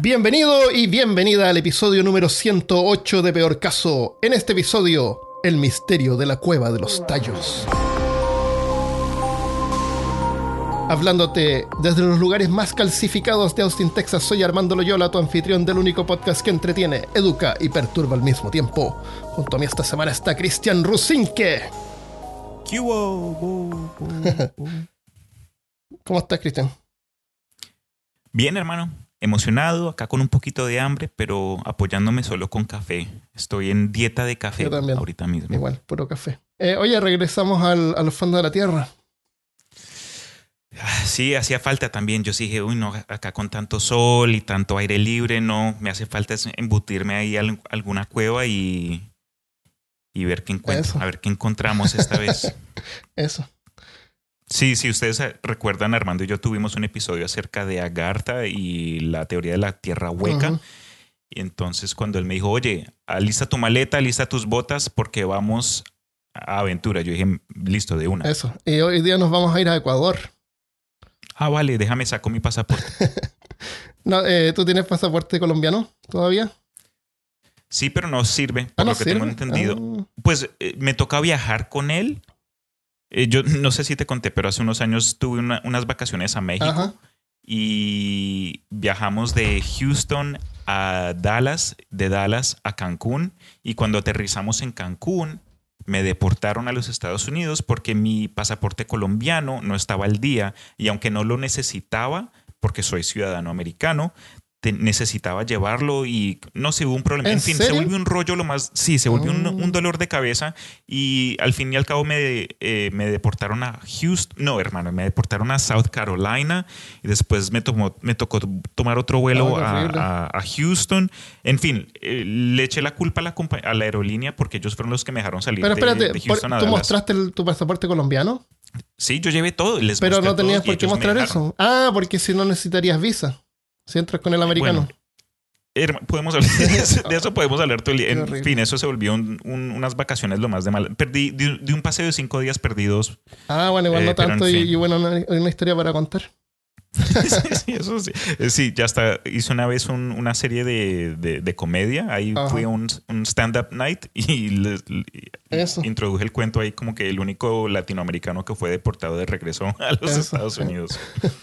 Bienvenido y bienvenida al episodio número 108 de Peor Caso. En este episodio, el misterio de la cueva de los tallos. Hablándote desde los lugares más calcificados de Austin, Texas, soy Armando Loyola, tu anfitrión del único podcast que entretiene, educa y perturba al mismo tiempo. Junto a mí esta semana está Cristian Rusinque. ¿Cómo estás, Cristian? Bien, hermano. Emocionado, acá con un poquito de hambre, pero apoyándome solo con café. Estoy en dieta de café Yo también. ahorita mismo. Igual, puro café. Eh, oye, regresamos al- a los fondos de la Tierra. Ah, Sí, hacía falta también. Yo sí dije, uy, no, acá con tanto sol y tanto aire libre, no, me hace falta embutirme ahí a al- alguna cueva y, y ver qué encuentro, Eso. a ver qué encontramos esta vez. Eso. Sí, sí, ustedes eh, recuerdan, Armando y yo tuvimos un episodio acerca de Agartha y la teoría de la tierra hueca. Y entonces cuando él me dijo, oye, alista tu maleta, alista tus botas porque vamos a aventura. Yo dije, listo, de una. Eso. Y hoy día nos vamos a ir a Ecuador. Ah, vale, déjame saco mi pasaporte. No, eh, ¿Tú tienes pasaporte colombiano todavía? Sí, pero no sirve, por Ah, ¿no lo que tengo entendido. Ah, Pues eh, me toca viajar con él. Eh, yo no sé si te conté, pero hace unos años tuve una- unas vacaciones a México Ajá. y viajamos de Houston a Dallas, de Dallas a Cancún. Y cuando aterrizamos en Cancún, me deportaron a los Estados Unidos porque mi pasaporte colombiano no estaba al día y aunque no lo necesitaba, porque soy ciudadano americano, te- necesitaba llevarlo y no sé, hubo un problema. ¿En En, fin, se serio? volvió un rollo lo más... Sí, se volvió un, Ah. un dolor de cabeza y al fin y al cabo me, eh, me deportaron a Houston. No, hermano, me deportaron a South Carolina y después me, tomó, me tocó tomar otro vuelo Ah, qué a, a- a Houston. En fin, eh, le eché la culpa a la, a la aerolínea porque ellos fueron los que me dejaron salir Pero de- espérate, de, por- Houston a ¿tú mostraste el- tu pasaporte colombiano? Sí, yo llevé todo. Les Pero no tenías por qué mostrar eso. Ah, porque si no necesitarías visa. Si entras con el americano. Bueno, podemos hablar de eso, de eso podemos hablar todo el día. En fin, eso se volvió un- un- unas vacaciones lo más de mal. Perdí de, un- de un paseo de cinco días perdidos. ah, bueno, igual eh, no pero en tanto. Y, fin. y bueno, una, una historia para contar. Sí, sí, eso sí. Eh, Sí, ya hasta hice una vez un- una serie de, de- de comedia. Ahí Ajá. fui a un, un stand-up night y les- y Eso. introduje el cuento ahí como que el único latinoamericano que fue deportado de regreso a los Eso, Estados. Unidos.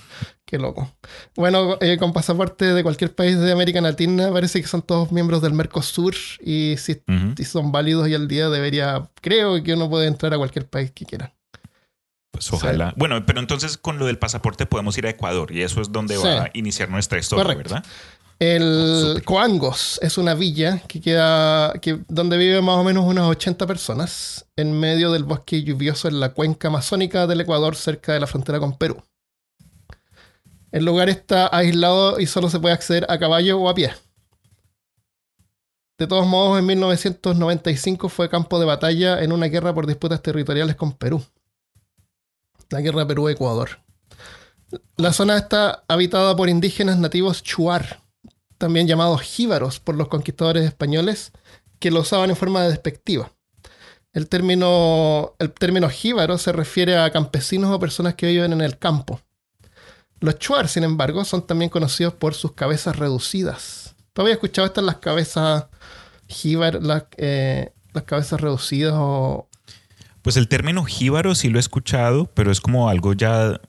Qué loco. Bueno, eh, con pasaporte de cualquier país de América Latina, parece que son todos miembros del Mercosur. Y si, si son válidos y al día, debería. Creo que uno puede entrar a cualquier país que quiera. Pues ojalá. Bueno, pero entonces con lo del pasaporte podemos ir a Ecuador y eso es donde Sí. va a iniciar nuestra historia, Correcto. ¿verdad? El. Coangos es una villa que queda que, donde viven más o menos unas 80 personas en medio del bosque lluvioso en la cuenca amazónica del Ecuador cerca de la frontera con Perú. El lugar está aislado y solo se puede acceder a caballo o a pie. De todos modos, en 1995 fue campo de batalla en una guerra por disputas territoriales con Perú. La guerra Perú-Ecuador. La zona está habitada por indígenas nativos chuar, también llamados jíbaros por los conquistadores españoles, que lo usaban en forma despectiva. El término, el término jíbaro se refiere a campesinos o personas que viven en el campo. Los chuar, sin embargo, son también conocidos por sus cabezas reducidas. ¿Tú habías escuchado estas las cabezas jíbar, las, eh, las cabezas reducidas o... Pues el término jíbaro sí lo he escuchado, pero es como algo ya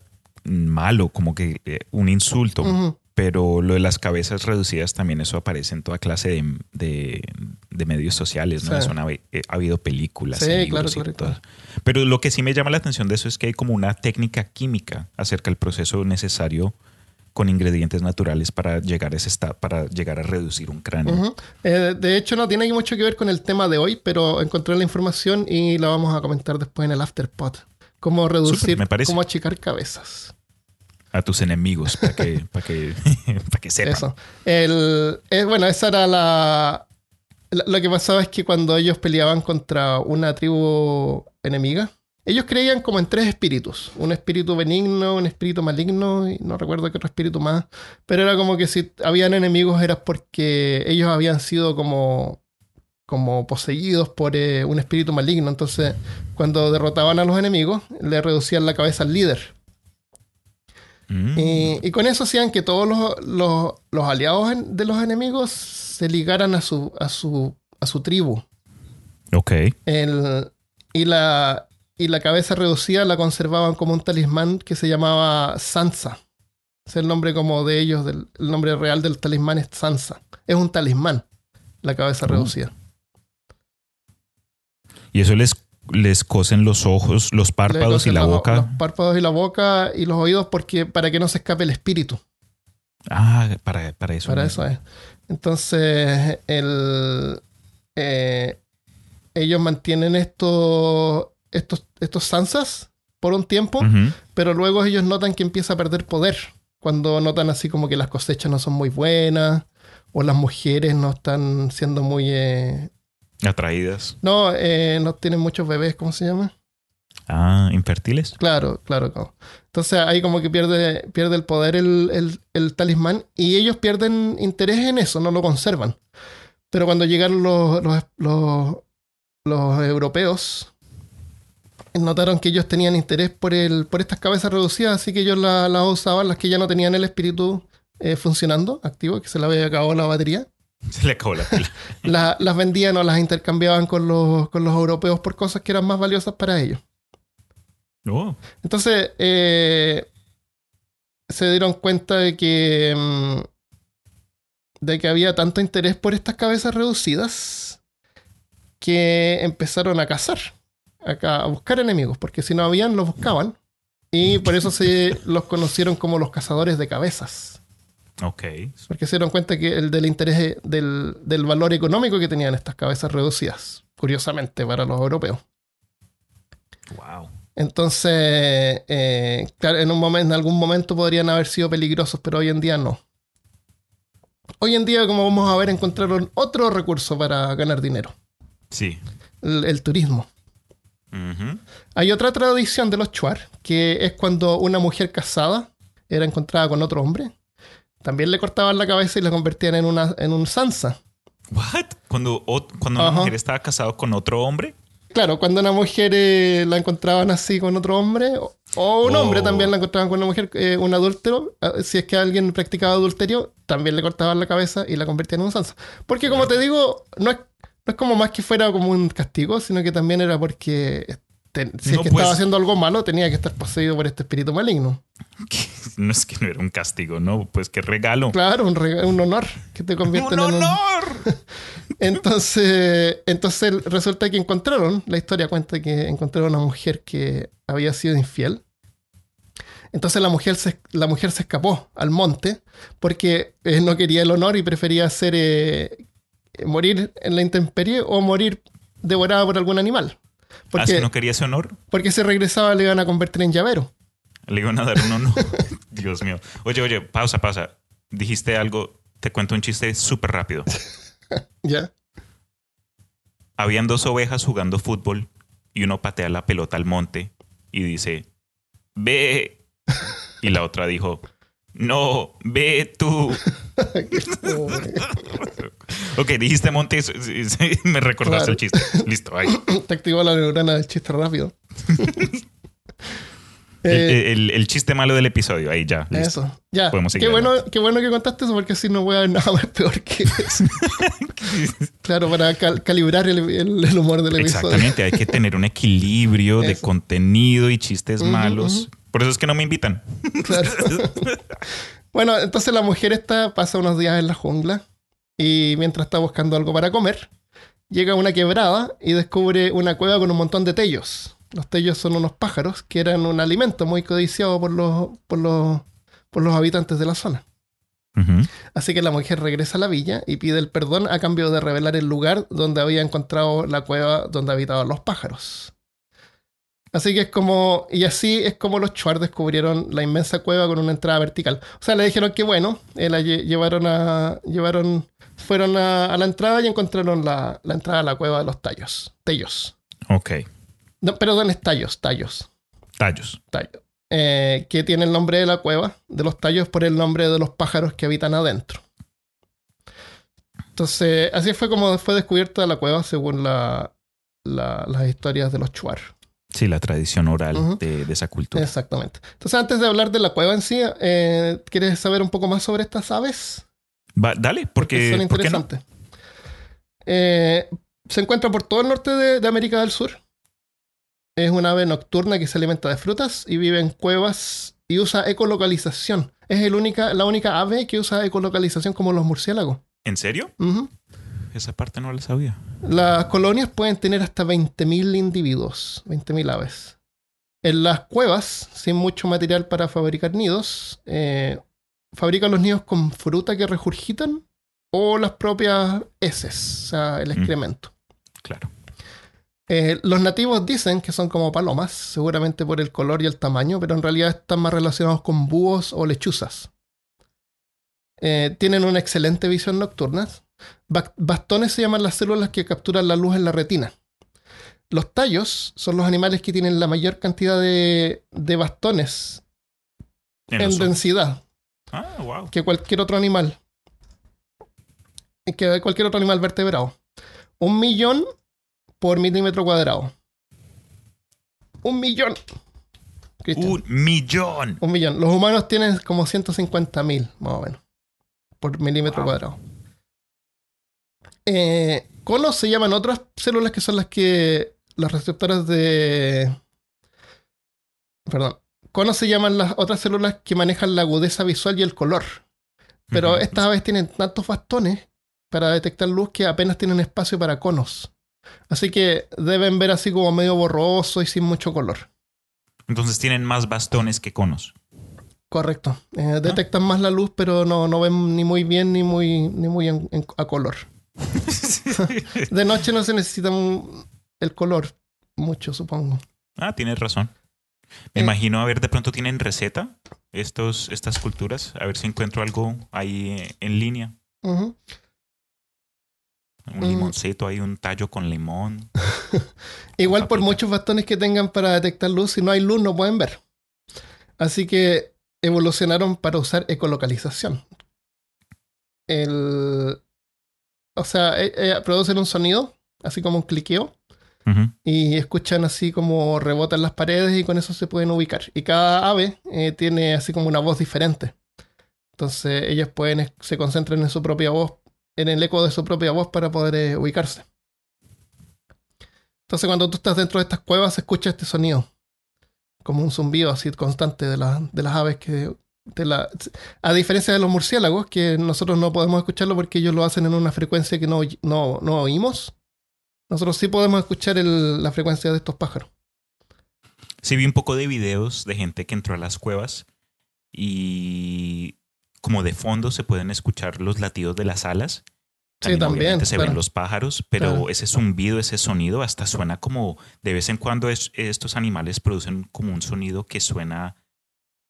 malo, como que eh, un insulto. Pero lo de las cabezas reducidas también eso aparece en toda clase de, de- de medios sociales, ¿no? Sí. Eso ha, eh, ha habido películas. Sí, y claro, y claro. Pero lo que sí me llama la atención de eso es que hay como una técnica química acerca del proceso necesario con ingredientes naturales para llegar a ese estado, para llegar a reducir un cráneo. Eh, de hecho, no tiene mucho que ver con el tema de hoy, pero encontré la información y la vamos a comentar después en el afterpod. Cómo reducir, me parece. cómo achicar cabezas. A tus enemigos, para que, para que, para que sepan. Eso. El, eh, bueno, esa era la- Lo que pasaba es que cuando ellos peleaban contra una tribu enemiga, ellos creían como en tres espíritus. Un espíritu benigno, un espíritu maligno, y no recuerdo qué otro espíritu más. Pero era como que si habían enemigos era porque ellos habían sido como, como poseídos por eh, un espíritu maligno. Entonces, cuando derrotaban a los enemigos, le reducían la cabeza al líder. Mm. Y, y con eso hacían que todos los, los- los aliados de los enemigos se ligaran a su, a su, a su tribu. Ok. El- y, la, y la cabeza reducida la conservaban como un talismán que se llamaba Sansa. Es el nombre como de ellos, del- el nombre real del talismán es Sansa. Es un talismán, la cabeza Oh. reducida. Y eso les, les cosen los ojos, los párpados y la los- boca. Los párpados y la boca y los oídos porque, para que no se escape el espíritu. Ah, para, para eso. Para mismo. eso es. Entonces, el, eh, ellos mantienen estos, estos, estos Sansas por un tiempo, pero luego ellos notan que empieza a perder poder. Cuando notan así como que las cosechas no son muy buenas, o las mujeres no están siendo muy... eh, Atraídas. no, eh, no tienen muchos bebés, ¿cómo se llama? Ah, infértiles. Claro, claro. claro. Entonces ahí como que pierde, pierde el poder el, el- el talismán y ellos pierden interés en eso, no lo conservan. Pero cuando llegaron los, los, los- los europeos, notaron que ellos tenían interés por, el, por estas cabezas reducidas, así que ellos la- las usaban, las que ya no tenían el espíritu eh, funcionando, activo, que se le había acabado la batería. Se le acabó la pila. La- las vendían o las intercambiaban con los, con los europeos por cosas que eran más valiosas para ellos. Oh. Entonces, eh, se dieron cuenta de que, mm, de que había tanto interés por estas cabezas reducidas que empezaron a cazar, a, ca- a buscar enemigos, porque si no habían, los buscaban. Y por eso se los conocieron como los cazadores de cabezas. Ok. Porque se dieron cuenta que el del interés del, del valor económico que tenían estas cabezas reducidas, curiosamente, para los europeos. Wow. Entonces, eh, claro, en, un momento, en algún momento podrían haber sido peligrosos, pero hoy en día no. Hoy en día, como vamos a ver, encontraron otro recurso para ganar dinero, Sí. el, el turismo. Hay otra tradición de los chuar, que es cuando una mujer casada era encontrada con otro hombre, también le cortaban la cabeza y la convertían en, una, en un sansa. What? Cuando, o- cuando una mujer estaba casada con otro hombre. Claro, cuando una mujer eh, la encontraban así con otro hombre, o, o un Oh. hombre también la encontraban con una mujer, eh, un adúltero, eh, si es que alguien practicaba adulterio, también le cortaban la cabeza y la convertían en un sansa. Porque como te digo, no es, no es como más que fuera como un castigo, sino que también era porque si es que pues- estaba haciendo algo malo, tenía que estar poseído por este espíritu maligno. No es que no era un castigo, no, pues qué regalo. Claro, un, honor que te convierten ¡Un en un... honor! Entonces, entonces resulta que encontraron, la historia cuenta que encontraron a una mujer que había sido infiel. Entonces la mujer se, la mujer se escapó al monte porque eh, no quería el honor y prefería ser eh, morir en la intemperie o morir devorada por algún animal. ¿Ah, Porque, si no quería ese honor? porque si regresaba le iban a convertir en llavero. Le iban a dar un honor. Dios mío. Oye, oye, pausa, pausa. Dijiste algo, te cuento un chiste súper rápido. ¿Ya? Habían dos ovejas jugando fútbol y uno patea la pelota al monte y dice, ve. Y la otra dijo, no, ve tú. Ok, dijiste monte, me recordaste Claro. el chiste. Listo, ahí. Te activó la neurona del chiste rápido. El, Eh, el- el chiste malo del episodio, ahí ya. listo. Eso, ya. Podemos seguir qué, bueno, qué bueno que contaste eso porque así no voy a ver nada más peor que eso. claro, para cal- calibrar el, humor del episodio. Exactamente, hay que tener un equilibrio de contenido y chistes malos. Por eso es que no me invitan. Claro. bueno, entonces la mujer esta pasa unos días en la jungla y mientras está buscando algo para comer, llega a una quebrada y descubre una cueva con un montón de tellos. Los tellos son unos pájaros que eran un alimento muy codiciado por los, por los, por los habitantes de la zona. Así que la mujer regresa a la villa y pide el perdón a cambio de revelar el lugar donde había encontrado la cueva donde habitaban los pájaros. Así que es como, y así es como los Chuar descubrieron la inmensa cueva con una entrada vertical. O sea, le dijeron que bueno, eh, la lle- llevaron a, llevaron, fueron a, a la entrada y encontraron la, la entrada a la cueva de los tallos, tellos. Ok. No, perdón, es tallos, tallos. Tallos. tallo, eh, que tiene el nombre de la cueva, de los tallos por el nombre de los pájaros que habitan adentro. Entonces, así fue como fue descubierta la cueva según la- la- las historias de los Chuar. Sí, la tradición oral de, de esa cultura. Exactamente. Entonces, antes de hablar de la cueva en sí, eh, ¿quieres saber un poco más sobre estas aves? Va, dale, porque, son ¿por qué no? interesantes. Eh, se encuentra por todo el norte de, de América del Sur. Es una ave nocturna que se alimenta de frutas y vive en cuevas y usa ecolocalización. Es el única, la única ave que usa ecolocalización como los murciélagos. ¿En serio? Ujú. Esa parte no la sabía. Las colonias pueden tener hasta 20.000 individuos, 20.000 aves. En las cuevas, sin mucho material para fabricar nidos, eh, fabrican los nidos con fruta que regurgitan o las propias heces, o sea, el Mm. excremento. Claro. Eh, los nativos dicen que son como palomas, seguramente por el color y el tamaño, pero en realidad están más relacionados con búhos o lechuzas. Eh, tienen una excelente visión nocturna. Ba- bastones se llaman las células que capturan la luz en la retina. Los tallos son los animales que tienen la mayor cantidad de, de bastones En densidad Ah, wow. que cualquier otro animal. Que cualquier otro animal vertebrado. Un millón por milímetro cuadrado. Un millón. Un millón. Un millón. Los humanos tienen como 150 mil, más o menos, por milímetro Wow. cuadrado. Eh, conos se llaman otras células que son las que. las receptoras de. Perdón. Conos se llaman las otras células que manejan la agudeza visual y el color. Pero estas aves tienen tantos bastones para detectar luz que apenas tienen espacio para conos. Así que deben ver así como medio borroso y sin mucho color. Entonces tienen más bastones que conos. Correcto. Eh, detectan más la luz, pero no, no ven ni muy bien ni muy, ni muy en- en- a color. De noche no se necesita el color mucho, supongo. ah, tienes razón. Me Eh. imagino, a ver, de pronto tienen receta estos, estas culturas. A ver si encuentro algo ahí en línea. Un Mm. limoncito ahí, un tallo con limón. Igual por muchos bastones que tengan para detectar luz, si no hay luz no pueden ver. Así que evolucionaron para usar ecolocalización. El, o sea, eh, eh, producen un sonido, así como un cliqueo, y escuchan así como rebotan las paredes y con eso se pueden ubicar. Y cada ave eh, tiene así como una voz diferente. Entonces ellas pueden, se concentran en su propia voz, en el eco de su propia voz para poder eh, ubicarse. Entonces cuando tú estás dentro de estas cuevas se escucha este sonido. Como un zumbido así constante de, la- de las aves que... la- a diferencia de los murciélagos, que nosotros no podemos escucharlo porque ellos lo hacen en una frecuencia que no, no, no oímos. Nosotros sí podemos escuchar el- la frecuencia de estos pájaros. Sí vi un poco de videos de gente que entró a las cuevas y como de fondo se pueden escuchar los latidos de las alas. Sí, también, obviamente se claro. ven los pájaros, pero Claro. ese zumbido, ese sonido hasta suena como de vez en cuando es- estos animales producen como un sonido que suena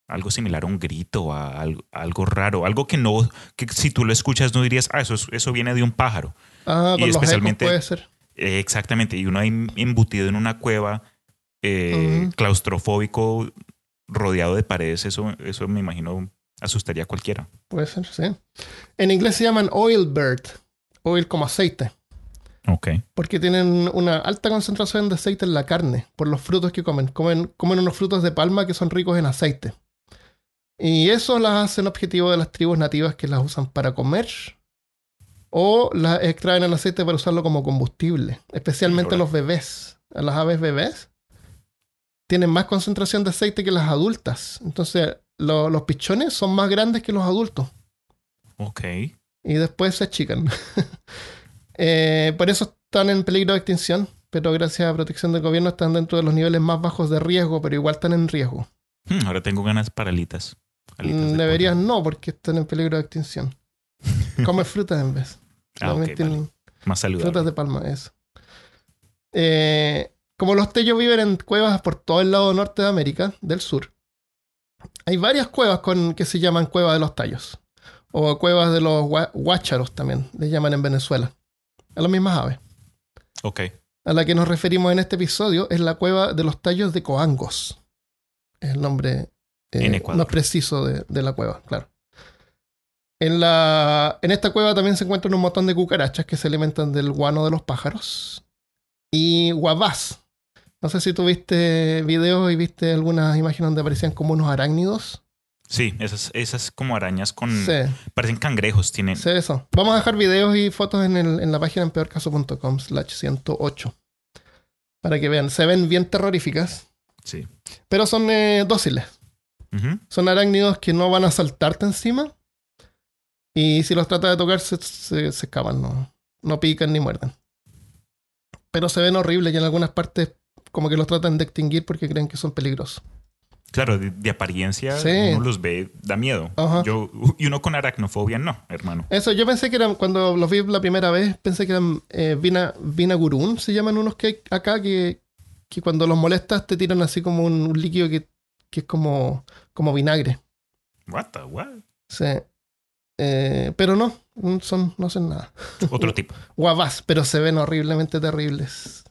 algo similar a un grito, a algo, algo raro, algo que no, que si tú lo escuchas no dirías, ah, eso, es- eso viene de un pájaro. Ah, Y con los ecos puede ser. Eh, exactamente, y uno ahí embutido en una cueva eh, claustrofóbico rodeado de paredes, eso, eso me imagino asustaría a cualquiera. Puede ser, sí. En inglés se llaman oil bird. Oil como aceite. Ok. Porque tienen una alta concentración de aceite en la carne por los frutos que comen. Comen, comen unos frutos de palma que son ricos en aceite. Y eso las hacen objetivo de las tribus nativas que las usan para comer o las extraen el aceite para usarlo como combustible. Especialmente los bebés. Las aves bebés tienen más concentración de aceite que las adultas. Entonces lo- los pichones son más grandes que los adultos Ok. y después se achican. Eh, por eso están en peligro de extinción, pero gracias a protección del gobierno están dentro de los niveles más bajos de riesgo, pero igual están en riesgo. Hmm, ahora tengo ganas para alitas. Alitas de Mm, Deberían no, porque están en peligro de extinción. Come frutas en vez. Ah, También ok, tienen vale. Más saludable. frutas de palma, eso. Eh, como los tellos viven en cuevas por todo el lado norte de América, del sur, hay varias cuevas con, que se llaman cuevas de los tallos. O cuevas de los guácharos también, les llaman en Venezuela. A las mismas aves. Ok. A la que nos referimos en este episodio es la cueva de los tallos de Coangos. Es el nombre En Ecuador. más preciso de, de la cueva, claro. En, la, en esta cueva también se encuentran un montón de cucarachas que se alimentan del guano de los pájaros. Y guabás. No sé si tú viste videos y viste algunas imágenes donde aparecían como unos arácnidos. Sí, esas, esas como arañas con... Sí, Parecen cangrejos, tienen... sí, eso. Vamos a dejar videos y fotos en, el- en la página en peorcaso.com slash 108. Para que vean. Se ven bien terroríficas, Sí. pero son eh, dóciles. Son arácnidos que no van a saltarte encima. Y si los tratas de tocar, se, se- se escapan, no, no pican ni muerden. Pero se ven horribles y en algunas partes como que los tratan de extinguir porque creen que son peligrosos. Claro, de, de apariencia Sí. uno los ve, da miedo. Ajá. Yo, y uno con aracnofobia no, hermano. Eso, yo pensé que eran, cuando los vi la primera vez, pensé que eran eh, Vina, Vinagurún, se llaman unos que hay acá, que, que cuando los molestas te tiran así como un, un líquido que, que es como, como vinagre. What the what? Sí. Eh, pero no, mm, son, no hacen nada. Otro tipo. Guavás, pero se ven horriblemente terribles.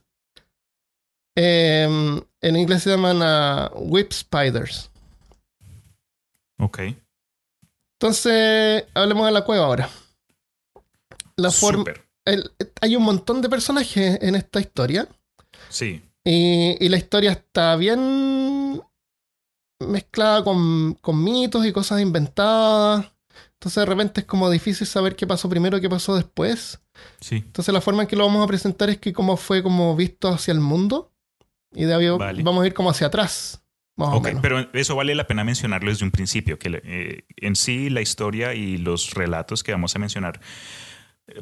Em, en inglés se llaman ah, whip spiders. Ok. Entonces, hablemos de la cueva ahora. La forma, hay un montón de personajes en esta historia. Sí. Y, y la historia está bien mezclada con, con mitos y cosas inventadas. Entonces de repente es como difícil saber qué pasó primero y qué pasó después. Sí. Entonces la forma en que lo vamos a presentar es que como fue como visto hacia el mundo. Y de ahí Vale. vamos a ir como hacia atrás. Más o Ok, menos. pero eso vale la pena mencionarlo desde un principio, que eh, en sí la historia y los relatos que vamos a mencionar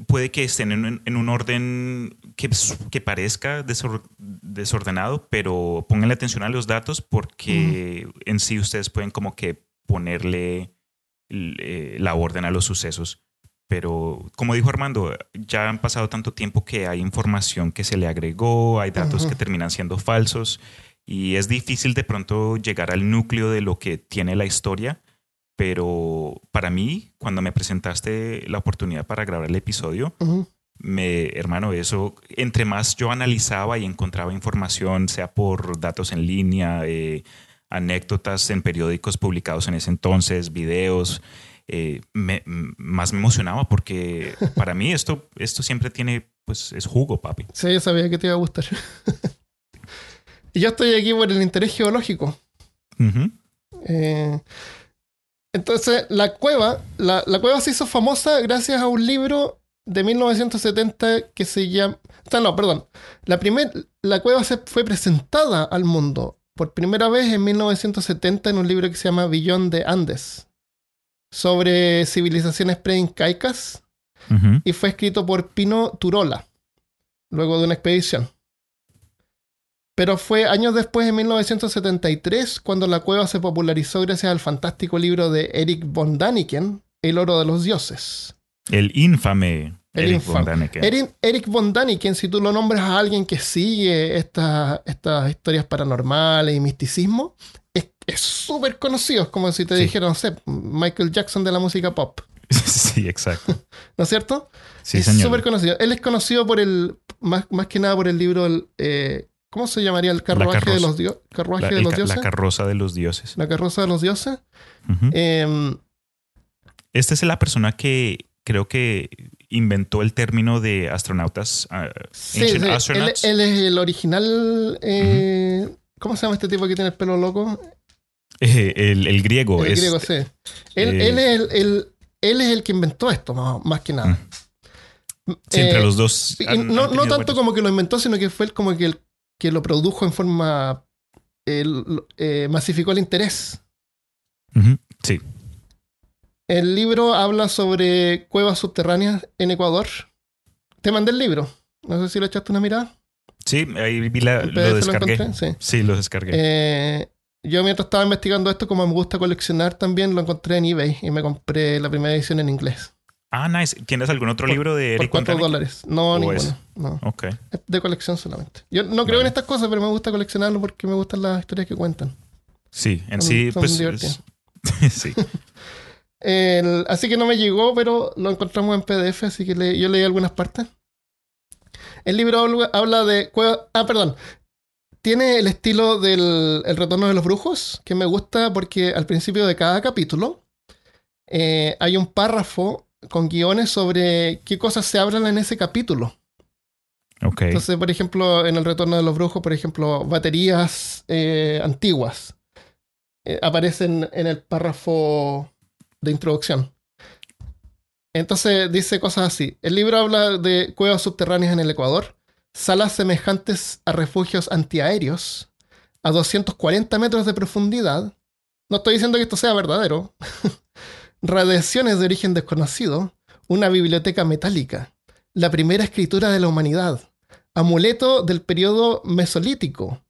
puede que estén en, un- en un orden que, que parezca desor- desordenado, pero pónganle atención a los datos porque en sí ustedes pueden como que ponerle eh, la orden a los sucesos. Pero como dijo Armando, ya han pasado tanto tiempo que hay información que se le agregó, hay datos que terminan siendo falsos y es difícil de pronto llegar al núcleo de lo que tiene la historia, pero para mí, cuando me presentaste la oportunidad para grabar el episodio, me, hermano, eso, entre más yo analizaba y encontraba información, sea por datos en línea, eh, anécdotas en periódicos publicados en ese entonces, videos, eh, me- más me emocionaba porque para mí esto, esto siempre tiene, pues es jugo, papi. Sí, yo sabía que te iba a gustar. y yo estoy aquí por el interés geológico. Ujú. Eh, entonces, la cueva, la, la cueva se hizo famosa gracias a un libro de 1970 que se llama... o sea, no, perdón. La, primer, la cueva se fue presentada al mundo por primera vez en 1970 en un libro que se llama Billón de Andes, sobre civilizaciones preincaicas, y fue escrito por Pino Turola, luego de una expedición. Pero fue años después, en 1973, cuando la cueva se popularizó gracias al fantástico libro de Eric von Daniken, El oro de los dioses. El infame El Eric infame. von Däniken. Eric, Eric von Daniken, si tú lo nombras a alguien que sigue estas estas historias paranormales y misticismo, es súper conocido. Es como si te Sí. dijeran, no sé, Michael Jackson de la música pop. sí, exacto. ¿No es cierto? Sí, es súper conocido. Él es conocido por el, más, más que nada por el libro, eh, ¿cómo se llamaría? El carruaje, de los, dio- carruaje La, de los dioses. la carroza de los dioses. la carroza de los dioses. Ujú. Eh, Esta es la persona que creo que inventó el término de astronautas. ah, sí, sí, él, es el original. eh, ¿Cómo se llama este tipo que tiene el pelo loco? Eh, el, el griego el es. griego, sí. Él, eh, él es el, el- él es el que inventó esto, más, más que nada. Sí, entre los dos. han no, tanto como que lo inventó, sino que fue como que, el, que lo produjo en forma. el- eh, masificó el interés. Sí. El libro habla sobre cuevas subterráneas en Ecuador. Te mandé el libro. No sé si le echaste una mirada. Sí, ahí vi la, lo lo descargué. Sí, lo descargué. Eh, yo mientras estaba investigando esto, como me gusta coleccionar también, lo encontré en eBay y me compré la primera edición en inglés. Ah, nice. ¿Tienes algún otro por- libro de Por Eric 4 Däniken? dólares. No, ¿O ninguno. es? No. Ok. Es de colección solamente. Yo no creo Vale. en estas cosas, pero me gusta coleccionarlo porque me gustan las historias que cuentan. Sí, en Son- sí, son pues. divertidas. es- sí. El- así que no me llegó, pero lo encontramos en PDF, así que le- yo leí algunas partes. El libro habla, de Ah, perdón. Tiene el estilo del El retorno de los brujos, que me gusta porque al principio de cada capítulo eh, hay un párrafo con guiones sobre qué cosas se hablan en ese capítulo. Ok. Entonces, por ejemplo, en el retorno de los brujos, por ejemplo, baterías eh, antiguas eh, aparecen en el párrafo de introducción. Entonces dice cosas así. El libro habla de cuevas subterráneas en el Ecuador, salas semejantes a refugios antiaéreos, a 240 metros de profundidad. No estoy diciendo que esto sea verdadero. Radiaciones de origen desconocido, una biblioteca metálica, la primera escritura de la humanidad, amuleto del periodo mesolítico,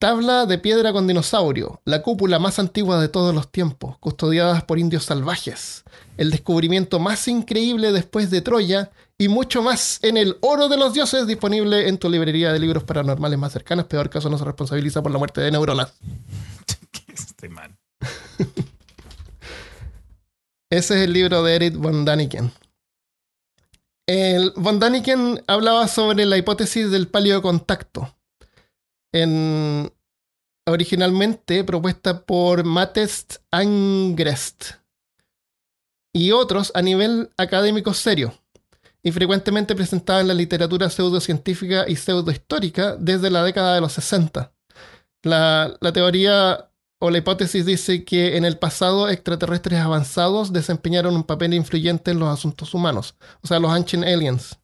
tabla de piedra con dinosaurio, la cúpula más antigua de todos los tiempos, custodiadas por indios salvajes, el descubrimiento más increíble después de Troya y mucho más en el Oro de los Dioses disponible en tu librería de libros paranormales más cercanas. Peor caso no se responsabiliza por la muerte de neuronas. Este man. Ese es el libro de Eric von Daniken. Von Daniken hablaba sobre la hipótesis del paleocontacto. En, originalmente propuesta por Matest Angrest y otros a nivel académico serio y frecuentemente presentada en la literatura pseudocientífica y pseudohistórica desde la década de los 60. La, la teoría o la hipótesis dice que en el pasado extraterrestres avanzados desempeñaron un papel influyente en los asuntos humanos, o sea, los Ancient Aliens.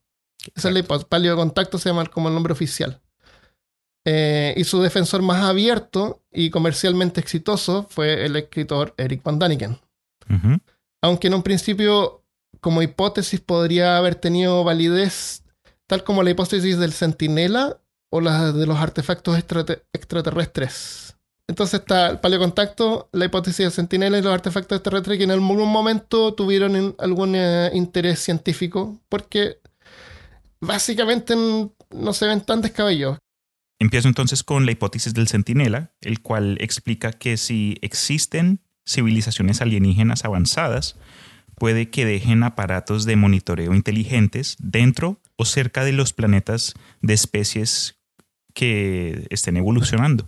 Esa es la hipótesis. Paleocontacto se llama como el nombre oficial. Eh, y su defensor más abierto y comercialmente exitoso fue el escritor Eric Van Daniken. Aunque en un principio, como hipótesis, podría haber tenido validez, tal como la hipótesis del centinela o la de los artefactos extrate- extraterrestres. Entonces está el paleocontacto, la hipótesis del centinela y los artefactos extraterrestres que en algún momento tuvieron algún eh, interés científico, porque básicamente no se ven tan descabellados. Empiezo entonces con la hipótesis del centinela, el cual explica que si existen civilizaciones alienígenas avanzadas, puede que dejen aparatos de monitoreo inteligentes dentro o cerca de los planetas de especies que estén evolucionando.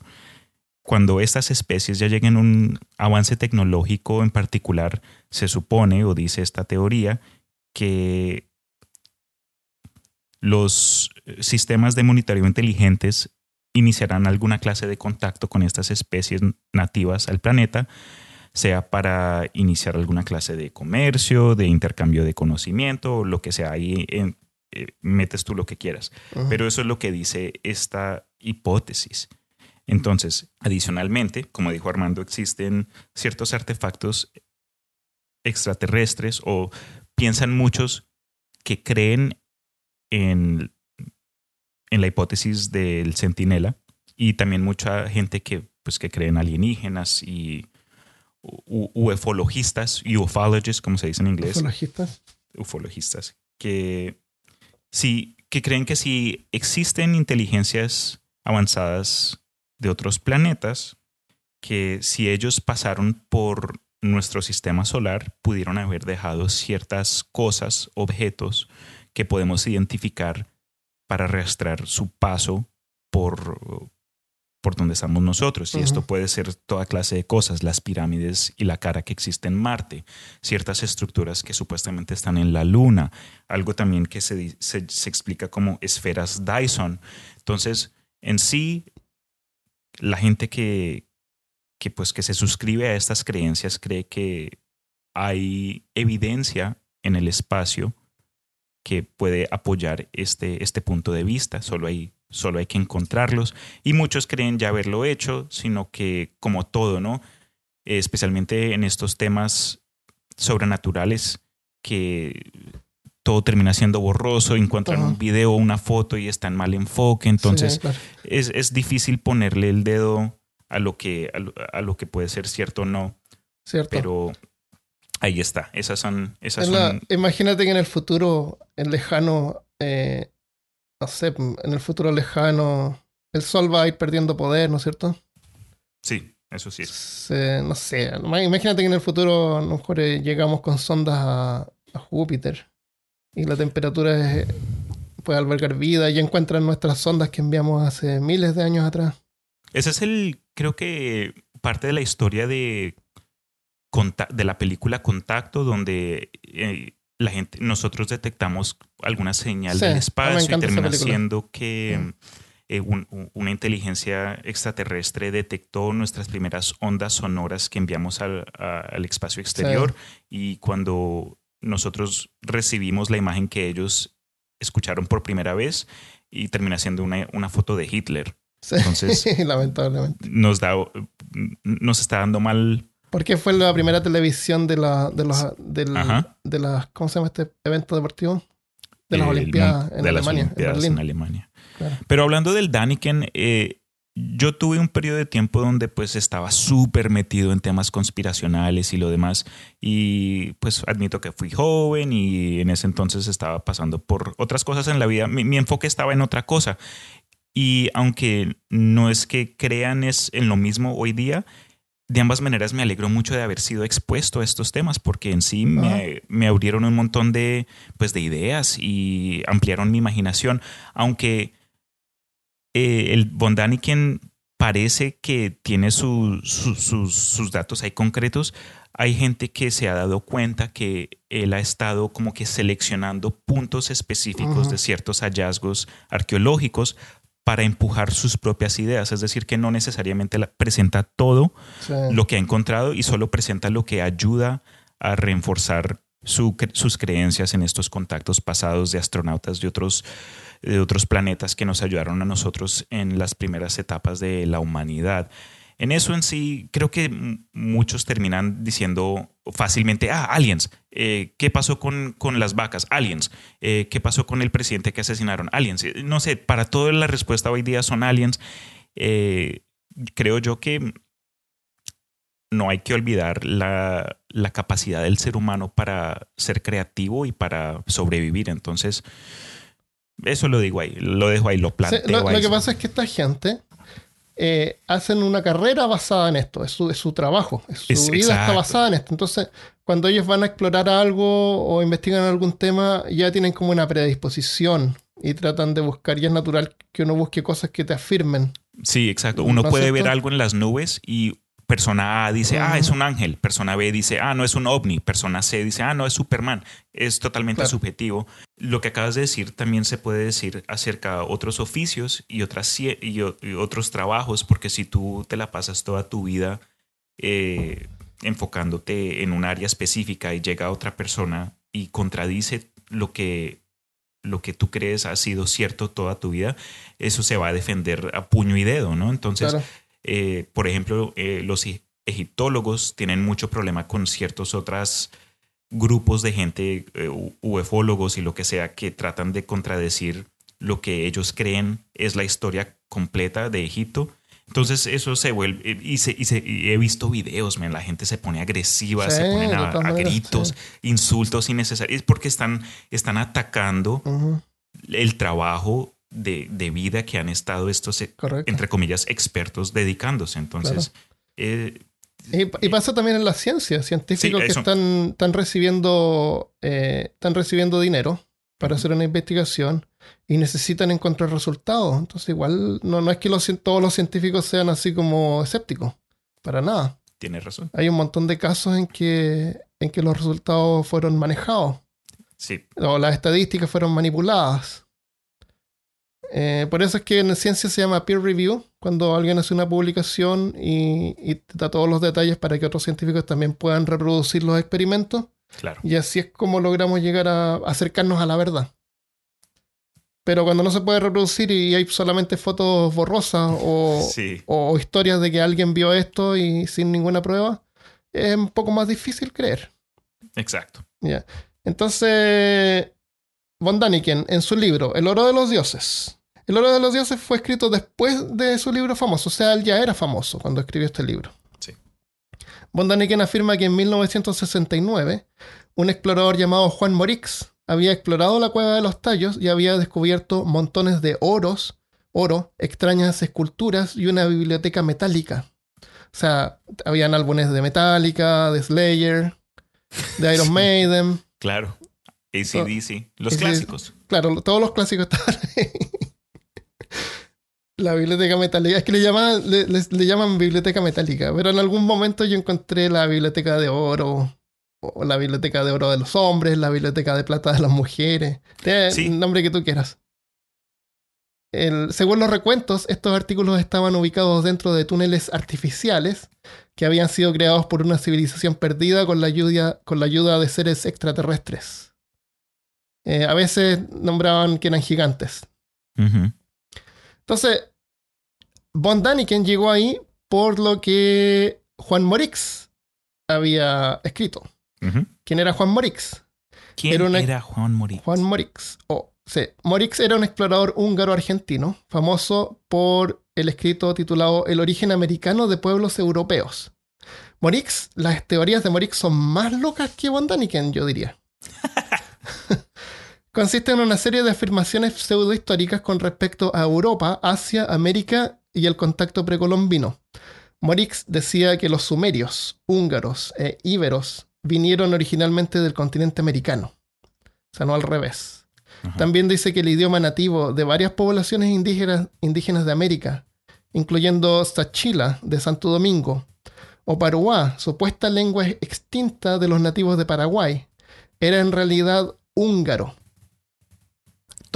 Cuando estas especies ya lleguen a un avance tecnológico en particular, se supone o dice esta teoría que los sistemas de monitoreo inteligentes iniciarán alguna clase de contacto con estas especies nativas al planeta, sea para iniciar alguna clase de comercio, de intercambio de conocimiento, lo que sea. Ahí eh, metes tú lo que quieras. Pero eso es lo que dice esta hipótesis. Entonces, adicionalmente, como dijo Armando, existen ciertos artefactos extraterrestres o piensan muchos que creen en, en la hipótesis del centinela y también mucha gente que, pues, que cree en alienígenas y ufologistas, ufologists, como se dice en inglés Ufologistas. ufologistas que sí que creen que si existen inteligencias avanzadas de otros planetas que si ellos pasaron por nuestro sistema solar pudieron haber dejado ciertas cosas, objetos que podemos identificar para rastrear su paso por por donde estamos nosotros. Y esto puede ser toda clase de cosas, las pirámides y la cara que existe en Marte, ciertas estructuras que supuestamente están en la Luna, algo también que se, se explica como esferas Dyson. Entonces, en sí, la gente que, que, pues, que se suscribe a estas creencias cree que hay evidencia en el espacio que puede apoyar este, este punto de vista. Solo hay, solo hay que encontrarlos. Y muchos creen ya haberlo hecho, sino que como todo, ¿no? Especialmente en estos temas sobrenaturales que todo termina siendo borroso, encuentran Ajá. un video o una foto y está en mal enfoque, entonces Sí, claro. es, es difícil ponerle el dedo a lo que, a lo, a lo que puede ser cierto o no, Cierto. pero ahí está, esas son... Esas la- son imagínate que en el futuro, en lejano, eh, no sé, en el futuro lejano, el sol va a ir perdiendo poder, ¿no es cierto? sí, eso sí. Se- no sé, imagínate que en el futuro a lo mejor eh, llegamos con sondas a, a Júpiter y la temperatura es- puede albergar vida. Y encuentran nuestras sondas que enviamos hace miles de años atrás. Ese es el, creo que parte de la historia de, de la película Contacto, donde eh, la gente, nosotros detectamos alguna señal Sí, del espacio y termina siendo que eh, un- un- una inteligencia extraterrestre detectó nuestras primeras ondas sonoras que enviamos al, a- al espacio exterior. Y cuando nosotros recibimos la imagen que ellos escucharon por primera vez y termina siendo una, una foto de Hitler. Sí, Entonces- lamentablemente. Nos, da, nos está dando mal Porque fue la primera televisión de la, de los, del, de las, ¿cómo se llama este evento deportivo? De las el Olimpiadas en de las Alemania, en Olimpiadas en Alemania. Claro. Pero hablando del Daniken, eh, yo tuve un periodo de tiempo donde pues estaba súper metido en temas conspiracionales y lo demás. Y pues admito que fui joven y en ese entonces estaba pasando por otras cosas en la vida. Mi, mi enfoque estaba en otra cosa. Y aunque no es que crean es en lo mismo hoy día, de ambas maneras me alegro mucho de haber sido expuesto a estos temas porque en sí me, me abrieron un montón de, pues, de ideas y ampliaron mi imaginación. Aunque eh, el Von Daniken parece que tiene su- su- sus, sus datos ahí concretos, hay gente que se ha dado cuenta que él ha estado como que seleccionando puntos específicos de ciertos hallazgos arqueológicos para empujar sus propias ideas. Es decir, que no necesariamente presenta todo Sí. lo que ha encontrado y solo presenta lo que ayuda a reforzar su sus creencias en estos contactos pasados de astronautas de otros, de otros planetas que nos ayudaron a nosotros en las primeras etapas de la humanidad. En eso en sí, creo que muchos terminan diciendo fácilmente, ah, aliens, Eh, ¿qué pasó con, con las vacas? Aliens, Eh, ¿qué pasó con el presidente que asesinaron? Aliens, Eh, no sé, para todo la respuesta hoy día son aliens. Eh, creo yo que no hay que olvidar la, la capacidad del ser humano para ser creativo y para sobrevivir. Entonces, eso lo digo ahí, lo dejo ahí, lo planteo lo, lo ahí. que pasa es que esta gente eh, hacen una carrera basada en esto, es su, es su trabajo, es su Es- vida está basada en esto. Entonces, cuando ellos van a explorar algo o investigan algún tema, ya tienen como una predisposición y tratan de buscar, y es natural que uno busque cosas que te afirmen. Sí, exacto. Uno ¿No es puede ver algo en las nubes y persona A dice, ah, es un ángel. Persona B dice, ah, no es un ovni. Persona C dice, ah, no es Superman. Es totalmente Claro. subjetivo. Lo que acabas de decir también se puede decir acerca de otros oficios y, otras, cie- y, o- y otros trabajos, porque si tú te la pasas toda tu vida eh, enfocándote en un área específica y llega otra persona y contradice lo que lo que tú crees ha sido cierto toda tu vida, eso se va a defender a puño y dedo, ¿no? Entonces, Claro. Eh, por ejemplo, eh, los e- egiptólogos tienen mucho problema con ciertos otros grupos de gente, eh, ufólogos y lo que sea, que tratan de contradecir lo que ellos creen es la historia completa de Egipto. Entonces eso se vuelve, y, se- y se- y he visto videos, man, la gente se pone agresiva, se ponen a, gritos, sí. insultos innecesarios, es porque están, están atacando el trabajo de, de vida que han estado estos, eh, correcto. entre comillas, expertos dedicándose. Entonces, eh, Y, y pasa también en la ciencia, científicos Sí, que están, están recibiendo eh, están recibiendo dinero para hacer una investigación y necesitan encontrar resultados. Entonces igual no, no es que los, todos los científicos sean así como escépticos, para nada. tienes razón. Hay un montón de casos en que, en que los resultados fueron manejados Sí, o las estadísticas fueron manipuladas. Eh, por eso es que en ciencia se llama peer review, cuando alguien hace una publicación y, y te da todos los detalles para que otros científicos también puedan reproducir los experimentos. claro. Y así es como logramos llegar a acercarnos a la verdad. Pero cuando no se puede reproducir y hay solamente fotos borrosas o, Sí, o historias de que alguien vio esto y sin ninguna prueba, es un poco más difícil creer. exacto. Ya. Entonces, Von Daniken, en su libro El oro de los dioses. El oro de los dioses fue escrito después de su libro famoso, o sea, él ya era famoso cuando escribió este libro. Sí. Von Daniken afirma que en 1969 un explorador llamado Juan Morix había explorado la cueva de los tallos y había descubierto montones de oros, oro, extrañas esculturas y una biblioteca metálica. O sea, habían álbumes de Metallica, de Slayer, de Iron Sí. Maiden. Claro. ACDC, los AC/DC. clásicos. Claro, todos los clásicos estaban ahí. La biblioteca metálica. Es que le llaman, le, les- le llaman biblioteca metálica, pero en algún momento yo encontré la biblioteca de oro o la biblioteca de oro de los hombres, la biblioteca de plata de las mujeres. Tiene Sí. el nombre que tú quieras. El- según los recuentos, estos artículos estaban ubicados dentro de túneles artificiales que habían sido creados por una civilización perdida con la ayuda, con la ayuda de seres extraterrestres. Eh, a veces nombraban que eran gigantes. Entonces, Von Daniken llegó ahí por lo que Juan Morix había escrito. ¿Quién era Juan Morix? ¿Quién Era Juan Moritz? Juan Morix. Oh, sí. Morix era un explorador húngaro argentino, famoso por el escrito titulado El origen americano de pueblos europeos. Morix, las teorías de Morix son más locas que Von Daniken, yo diría. Consiste en una serie de afirmaciones pseudohistóricas con respecto a Europa, Asia, América y el contacto precolombino. Morix decía que los sumerios, húngaros e íberos vinieron originalmente del continente americano. O sea, no al revés. Ajá. También dice que el idioma nativo de varias poblaciones indígenas, indígenas de América, incluyendo Sachila de Santo Domingo, o Paruá, supuesta lengua extinta de los nativos de Paraguay, era en realidad húngaro.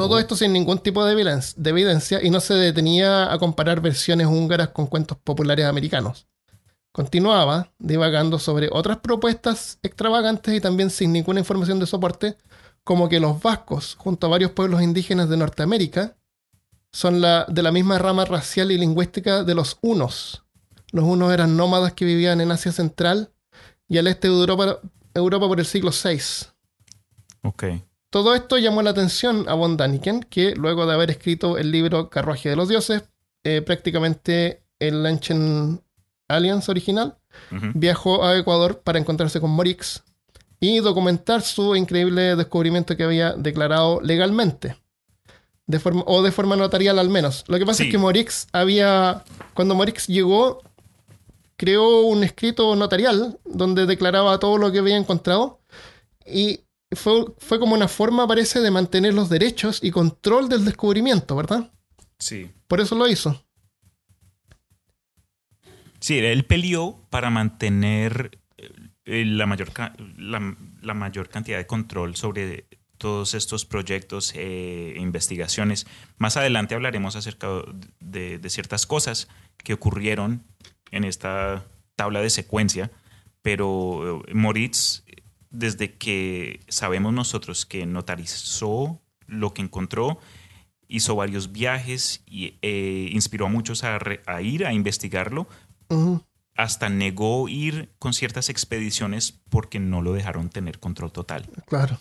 Todo esto sin ningún tipo de evidencia, de evidencia y no se detenía a comparar versiones húngaras con cuentos populares americanos. Continuaba divagando sobre otras propuestas extravagantes y también sin ninguna información de soporte, como que los vascos, junto a varios pueblos indígenas de Norteamérica, son de la misma rama racial y lingüística de los hunos. Los hunos eran nómadas que vivían en Asia Central y al este de Europa, Europa por el siglo VI. Ok. Todo esto llamó la atención a von Daniken, que luego de haber escrito el libro Carruaje de los Dioses, eh, prácticamente el Ancient Alliance original, viajó a Ecuador para encontrarse con Morix y documentar su increíble descubrimiento que había declarado legalmente. De forma, o de forma notarial al menos. Lo que pasa Sí. es que Morix había. Cuando Morix llegó, creó un escrito notarial donde declaraba todo lo que había encontrado. Y fue, fue como una forma, parece, de mantener los derechos y control del descubrimiento, ¿verdad? Sí. Por eso lo hizo. Sí, él peleó para mantener eh, la, mayor la, la mayor cantidad de control sobre todos estos proyectos e investigaciones. Más adelante hablaremos acerca de, de ciertas cosas que ocurrieron en esta tabla de secuencia, pero eh, Moritz, desde que sabemos nosotros que notarizó lo que encontró, hizo varios viajes y eh, inspiró a muchos a, re- a ir a investigarlo, hasta negó ir con ciertas expediciones porque no lo dejaron tener control total. Claro.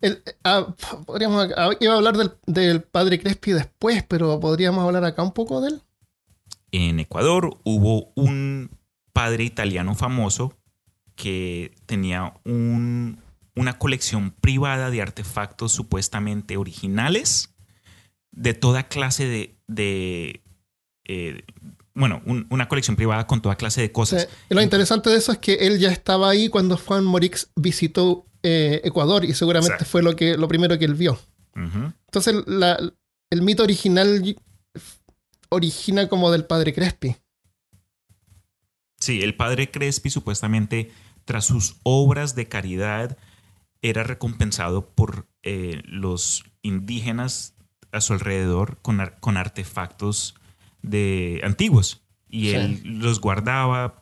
El- ah, podríamos, ah, iba a hablar del, del padre Crespi después, pero podríamos hablar acá un poco de él. En Ecuador hubo un padre italiano famoso que tenía un- una colección privada de artefactos supuestamente originales de toda clase de... de, eh, bueno, un- una colección privada con toda clase de cosas. Lo interesante de eso es que él ya estaba ahí cuando Juan Morix visitó eh, Ecuador y seguramente Exacto. fue lo, que, lo primero que él vio. Entonces la- el mito original origina como del padre Crespi. Sí, el padre Crespi supuestamente, tras sus obras de caridad, era recompensado por eh, los indígenas a su alrededor con, ar- con artefactos de antiguos. Y Sí. él los guardaba,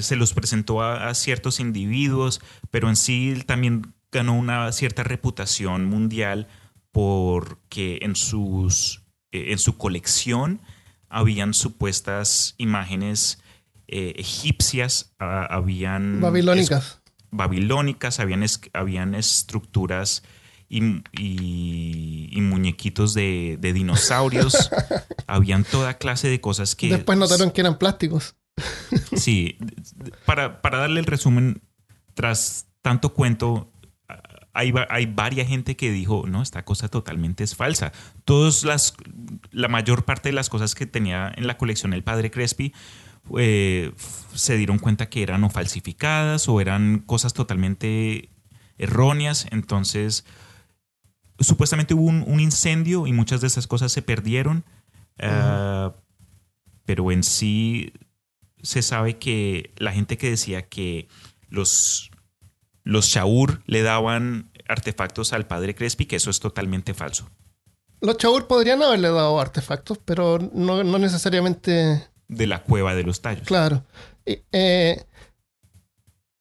se los presentó a, a ciertos individuos, pero en sí él también ganó una cierta reputación mundial porque en, sus, eh, en su colección habían supuestas imágenes eh, egipcias, ah, habían... Babilónicas. babilónicas, habían, es- habían estructuras y, y- y muñequitos de, de dinosaurios, habían toda clase de cosas que... Después notaron que eran plásticos. Sí, para, para darle el resumen, tras tanto cuento, hay, hay varias gente que dijo, no, esta cosa totalmente es falsa. Todas las, la mayor parte de las cosas que tenía en la colección el padre Crespi eh, se dieron cuenta que eran o falsificadas o eran cosas totalmente erróneas. Entonces, supuestamente hubo un, un incendio y muchas de esas cosas se perdieron. Ah, pero en sí se sabe que la gente que decía que los los Shaur le daban artefactos al padre Crespi, que eso es totalmente falso. Los Chaur podrían haberle dado artefactos, pero no, no necesariamente. De la cueva de los tallos. Claro. Eh,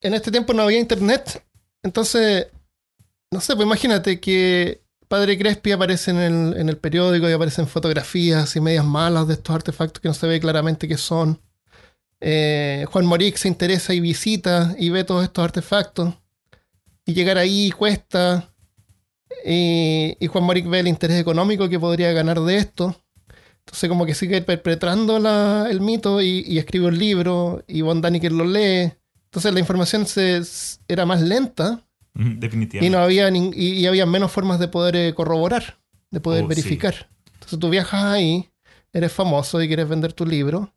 en este tiempo no había internet. Entonces, no sé, pues imagínate que Padre Crespi aparece en el, en el periódico y aparecen fotografías y medias malas de estos artefactos que no se ve claramente qué son. Eh, Juan Morix se interesa y visita y ve todos estos artefactos. Y llegar ahí cuesta. Y, y Juan Morix ve el interés económico que podría ganar de esto. Entonces como que sigue perpetrando la- el mito y, y escribe un libro y Von Daniken lo lee. Entonces la información se, era más lenta Ujú, y Definitivamente. no había nin- y, y había menos formas de poder eh, corroborar, de poder Oh, verificar. Entonces tú viajas ahí, eres famoso y quieres vender tu libro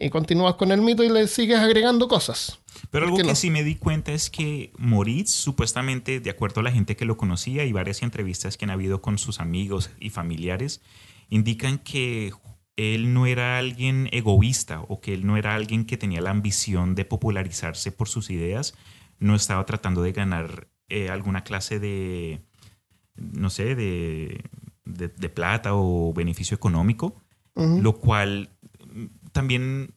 y continúas con el mito y le sigues agregando cosas. Pero ¿por algo que no? sí me di cuenta es que Moritz, supuestamente, de acuerdo a la gente que lo conocía y varias entrevistas que han habido con sus amigos y familiares, indican que él no era alguien egoísta o que él no era alguien que tenía la ambición de popularizarse por sus ideas, no estaba tratando de ganar eh, alguna clase de, no sé, de, de- de plata o beneficio económico, lo cual mm, también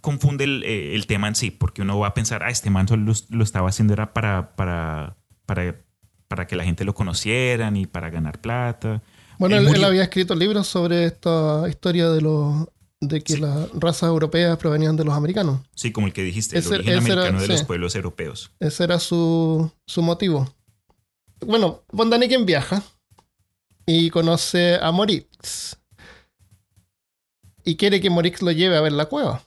confunde el, eh, el tema en sí, porque uno va a pensar, ah, este man solo lo, lo estaba haciendo era para, para, para, para que la gente lo conocieran y para ganar plata. Bueno, Él él, él murió- había escrito libros sobre esta historia de los de que Sí. las razas europeas provenían de los americanos. Sí, como el que dijiste, Ese- el origen era- americano de los pueblos europeos. Ese era su, su motivo. Bueno, Von Daniken viaja y conoce a Moritz. Y quiere que Moritz lo lleve a ver la cueva.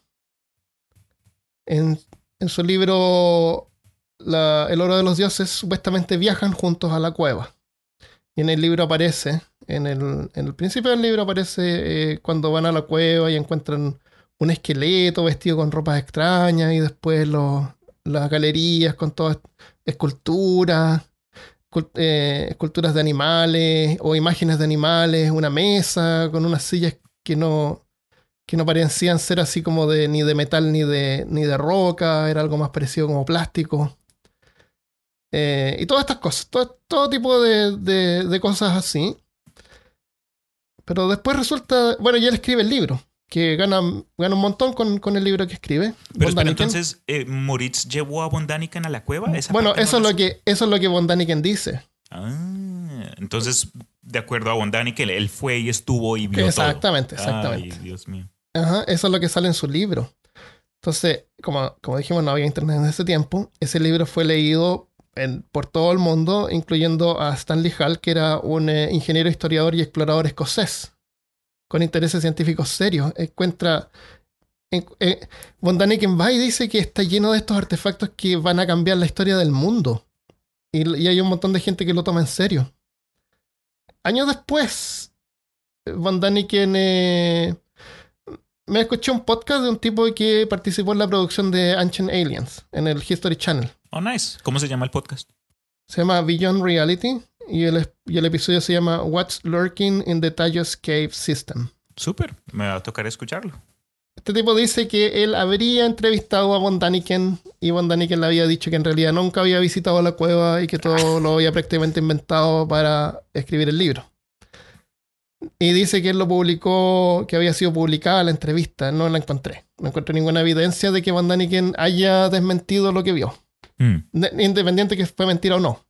En, en su libro la- El oro de los dioses, supuestamente viajan juntos a la cueva. Y en el libro aparece, en el, en el principio del libro aparece eh, cuando van a la cueva y encuentran un esqueleto vestido con ropas extrañas y después los, las galerías con todas esculturas, escul- eh, esculturas de animales o imágenes de animales, una mesa con unas sillas que no, que no parecían ser así como de ni de metal ni de, ni de roca, era algo más parecido como plástico. Eh, y todas estas cosas, todo, todo tipo de- de cosas así. Pero después resulta, bueno, y él escribe el libro, que gana, gana un montón con, con el libro que escribe. Pero espera, entonces, eh, ¿Moritz llevó a Von Daniken a la cueva? Esa Bueno, no eso es lo que eso es lo que Von Daniken dice. Ah, entonces, de acuerdo a Von Daniken, él fue y estuvo y vio Exactamente, todo. exactamente. Ay, Dios mío. Ajá, eso es lo que sale en su libro. Entonces, como, como dijimos, no había internet en ese tiempo. Ese libro fue leído en- por todo el mundo, incluyendo a Stanley Hall, que era un eh, ingeniero, historiador y explorador escocés, con intereses científicos serios. Encuentra. en- eh, Von Daniken va y dice que está lleno de estos artefactos que van a cambiar la historia del mundo. Y, y hay un montón de gente que lo toma en serio. Años después, Von Daniken eh, me escuché un podcast de un tipo que participó en la producción de Ancient Aliens en el History Channel. Oh, nice. ¿Cómo se llama el podcast? Se llama Beyond Reality y el, y el episodio se llama What's Lurking in the Tallos Cave System. Súper. Me va a tocar escucharlo. Este tipo dice que él habría entrevistado a Von Daniken y Von Daniken le había dicho que en realidad nunca había visitado la cueva y que todo lo había prácticamente inventado para escribir el libro. Y dice que él lo publicó, que había sido publicada la entrevista. No la encontré. No encontré ninguna evidencia de que Von Daniken haya desmentido lo que vio. Mm. De- independiente que fue mentira o no.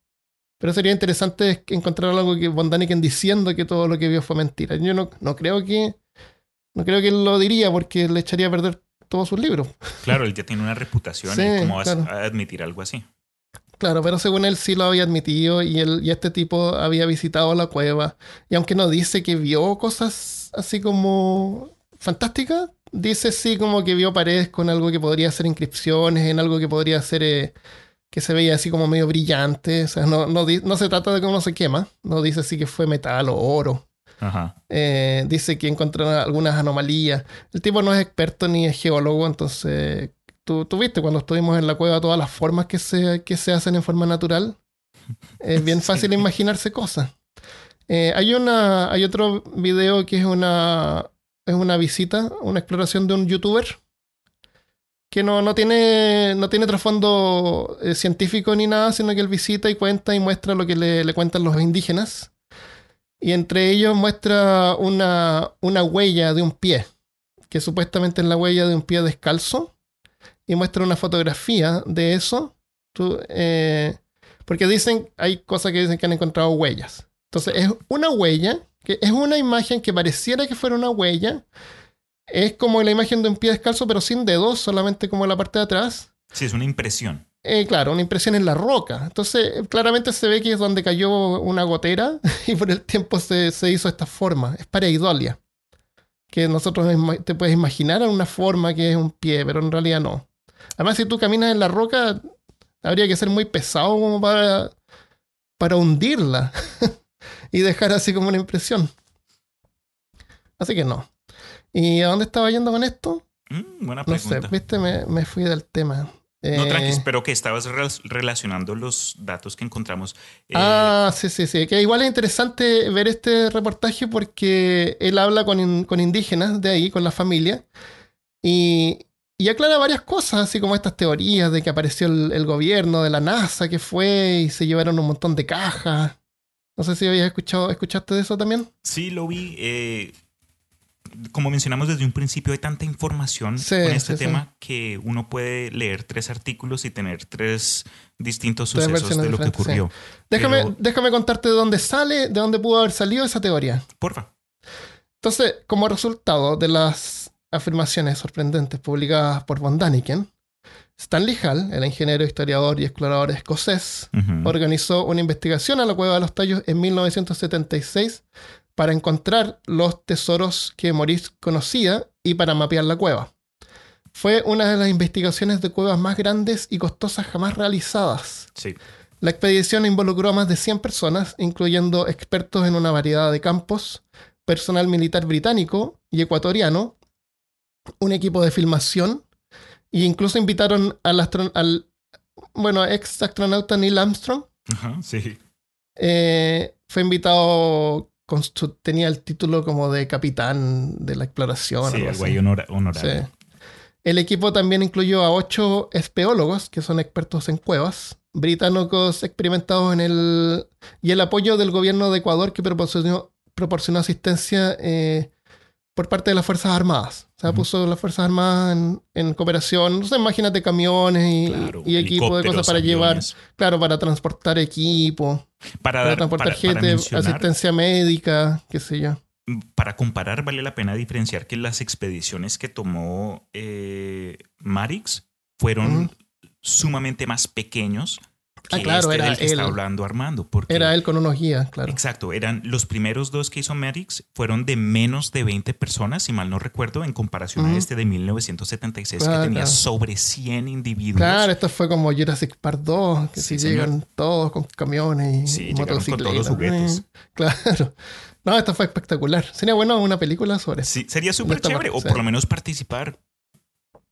Pero sería interesante encontrar algo que Von Daniken diciendo que todo lo que vio fue mentira. Yo no, no creo que no creo que él lo diría porque le echaría a perder todos sus libros. Claro, él ya tiene una reputación. Sí, ¿y ¿Cómo vas claro. a admitir algo así? Claro, pero según él sí lo había admitido y, él, y este tipo había visitado la cueva. Y aunque no dice que vio cosas así como fantásticas, dice sí como que vio paredes con algo que podría ser inscripciones, en algo que podría ser eh, que se veía así como medio brillante. O sea, no, no, no se trata de cómo se quema, no dice si que fue metal o oro. Ajá. Eh, dice que encontró algunas anomalías. El tipo no es experto ni es geólogo, entonces tú, tú viste cuando estuvimos en la cueva todas las formas que se, que se hacen en forma natural. Es bien Sí. fácil imaginarse cosas. Eh, hay, una, hay otro video que es una, es una visita, una exploración de un youtuber que no, no tiene, no tiene trasfondo eh, científico ni nada, sino que él visita y cuenta y muestra lo que le, le cuentan los indígenas. Y entre ellos muestra una, una huella de un pie, que supuestamente es la huella de un pie descalzo. Y muestra una fotografía de eso. Eh, porque dicen, hay cosas que dicen que han encontrado huellas. Entonces es una huella, que es una imagen que pareciera que fuera una huella. Es como la imagen de un pie descalzo, pero sin dedos, solamente como la parte de atrás. Sí, es una impresión. Eh, claro, una impresión en la roca. Entonces, claramente se ve que es donde cayó una gotera y por el tiempo se, se hizo esta forma. Es pareidolia. Que nosotros te puedes imaginar una forma que es un pie, pero en realidad no. Además, si tú caminas en la roca, habría que ser muy pesado como para, para hundirla y dejar así como una impresión. Así que no. ¿Y a dónde estaba yendo con esto? Mm, buena No sé, pregunta. viste, me, me fui del tema. No, Eh, tranqui, pero que estabas rel- relacionando los datos que encontramos. Eh, Ah, sí, sí, sí. Que igual es interesante ver este reportaje porque él habla con, in- con indígenas de ahí, con la familia, y, y aclara varias cosas, así como estas teorías de que apareció el, el gobierno de la NASA que fue y se llevaron un montón de cajas. No sé si habías escuchado, ¿escuchaste de eso también? Sí, lo vi. eh, como mencionamos desde un principio, hay tanta información Sí, con este sí, sí. tema que uno puede leer tres artículos y tener tres distintos Tres sucesos de lo que ocurrió. Déjame, Pero- déjame contarte de dónde sale, de dónde pudo haber salido esa teoría. Porfa. Entonces, como resultado de las afirmaciones sorprendentes publicadas por Von Daniken, Stanley Hall, el ingeniero, historiador y explorador escocés, organizó una investigación a la Cueva de los Tallos en 1976 para encontrar los tesoros que Maurice conocía y para mapear la cueva. Fue una de las investigaciones de cuevas más grandes y costosas jamás realizadas. Sí. La expedición involucró a más de 100 personas, incluyendo expertos en una variedad de campos, personal militar británico y ecuatoriano, un equipo de filmación, e incluso invitaron al, astron- al bueno, ex astronauta Neil Armstrong. Ajá, sí. Eh, fue invitado, con su- tenía el título como de capitán de la exploración. Sí, ahí honora- honorable. Sí. El equipo también incluyó a ocho espeólogos, que son expertos en cuevas, británicos experimentados en el... y el apoyo del gobierno de Ecuador que proporcionó, proporcionó asistencia eh, por parte de las Fuerzas Armadas. O sea, Ujú. puso las Fuerzas Armadas en, en cooperación. No sé, imagínate camiones y, Claro, y equipo de cosas para llevar, claro, para transportar equipo, Para, para dar- transportar para- gente, asistencia médica, qué sé yo. para comparar, vale la pena diferenciar que las expediciones que tomó eh, Marix fueron sumamente más pequeños que Ah, claro, este era del que él. hablando Armando. Porque, Era él con unos guías, claro. Exacto, eran los primeros dos que hizo Marix fueron de menos de 20 personas, si mal no recuerdo, en comparación a este de 1976 Claro, que tenía claro. sobre 100 individuos. Claro, esto fue como Jurassic Park 2, que Sí, si señor. llegan todos con camiones y Sí, llegaron con motocicletas. todos los juguetes. Claro. No, esto fue espectacular. Sería bueno una película sobre. Sí, sería súper chévere, parte, o sí. por lo menos participar.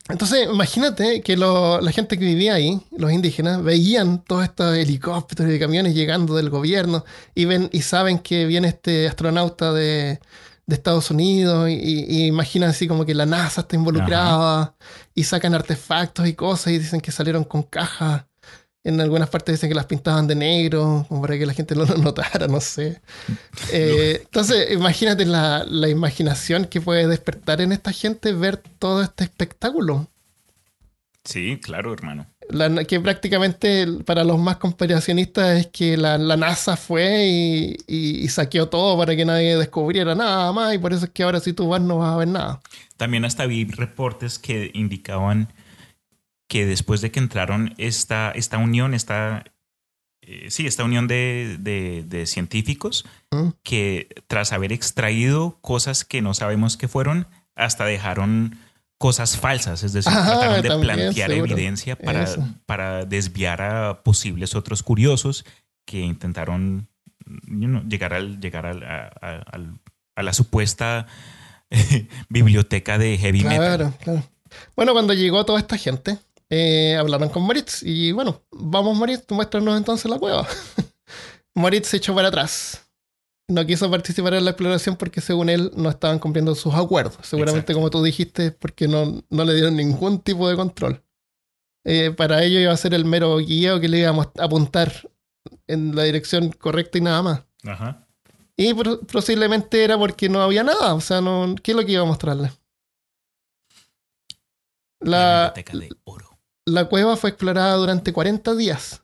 Entonces, imagínate que lo- la gente que vivía ahí, los indígenas, veían todos estos helicópteros y camiones llegando del gobierno y ven y saben que viene este astronauta de, de Estados Unidos y, y imaginan así como que la NASA está involucrada y sacan artefactos y cosas y dicen que salieron con cajas. En algunas partes dicen que las pintaban de negro, como para que la gente no lo notara, no sé. Eh, entonces, imagínate la, la imaginación que puede despertar en esta gente ver todo este espectáculo. Sí, claro, hermano. La- que prácticamente para los más conspiracionistas es que la, la NASA fue y, y- y saqueó todo para que nadie descubriera nada más y por eso es que ahora si tú vas no vas a ver nada. También hasta vi reportes que indicaban que después de que entraron esta, esta unión, esta, eh, sí, esta unión de, de- de científicos, ¿Mm? que tras haber extraído cosas que no sabemos qué fueron, hasta dejaron cosas falsas, es decir, Ah, trataron de plantear seguro. evidencia para, Eso. para desviar a posibles otros curiosos que intentaron you know, llegar, al, llegar al- a, a- al- a la supuesta biblioteca de heavy metal. Claro, claro. Bueno, cuando llegó toda esta gente, eh, hablaron con Moritz y bueno, vamos Moritz, muéstranos entonces la cueva. Moritz se echó para atrás no quiso participar en la exploración porque según él no estaban cumpliendo sus acuerdos. Seguramente como tú dijiste, porque no, no le dieron ningún tipo de control. Eh, para ello iba a ser el mero guía que le íbamos a apuntar en la dirección correcta y nada más. Ajá. Y posiblemente era porque no había nada. O sea, no, ¿qué es lo que iba a mostrarle? La, de oro. La cueva fue explorada durante 40 días.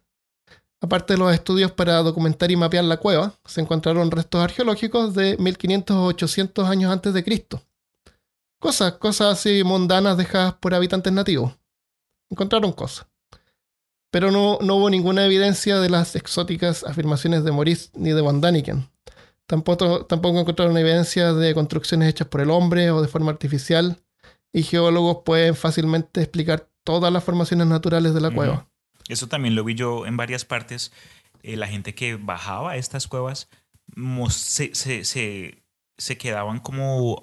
Aparte de los estudios para documentar y mapear la cueva, se encontraron restos arqueológicos de 1500 o 800 años antes de Cristo. Cosas, cosas así mundanas dejadas por habitantes nativos. Encontraron cosas. Pero no, no hubo ninguna evidencia de las exóticas afirmaciones de Maurice ni de Van Daniken. Tampoco, tampoco encontraron evidencia de construcciones hechas por el hombre o de forma artificial, y geólogos pueden fácilmente explicar todas las formaciones naturales de la cueva. Eso también lo vi yo en varias partes. Eh, la gente que bajaba a estas cuevas se, se, quedaban como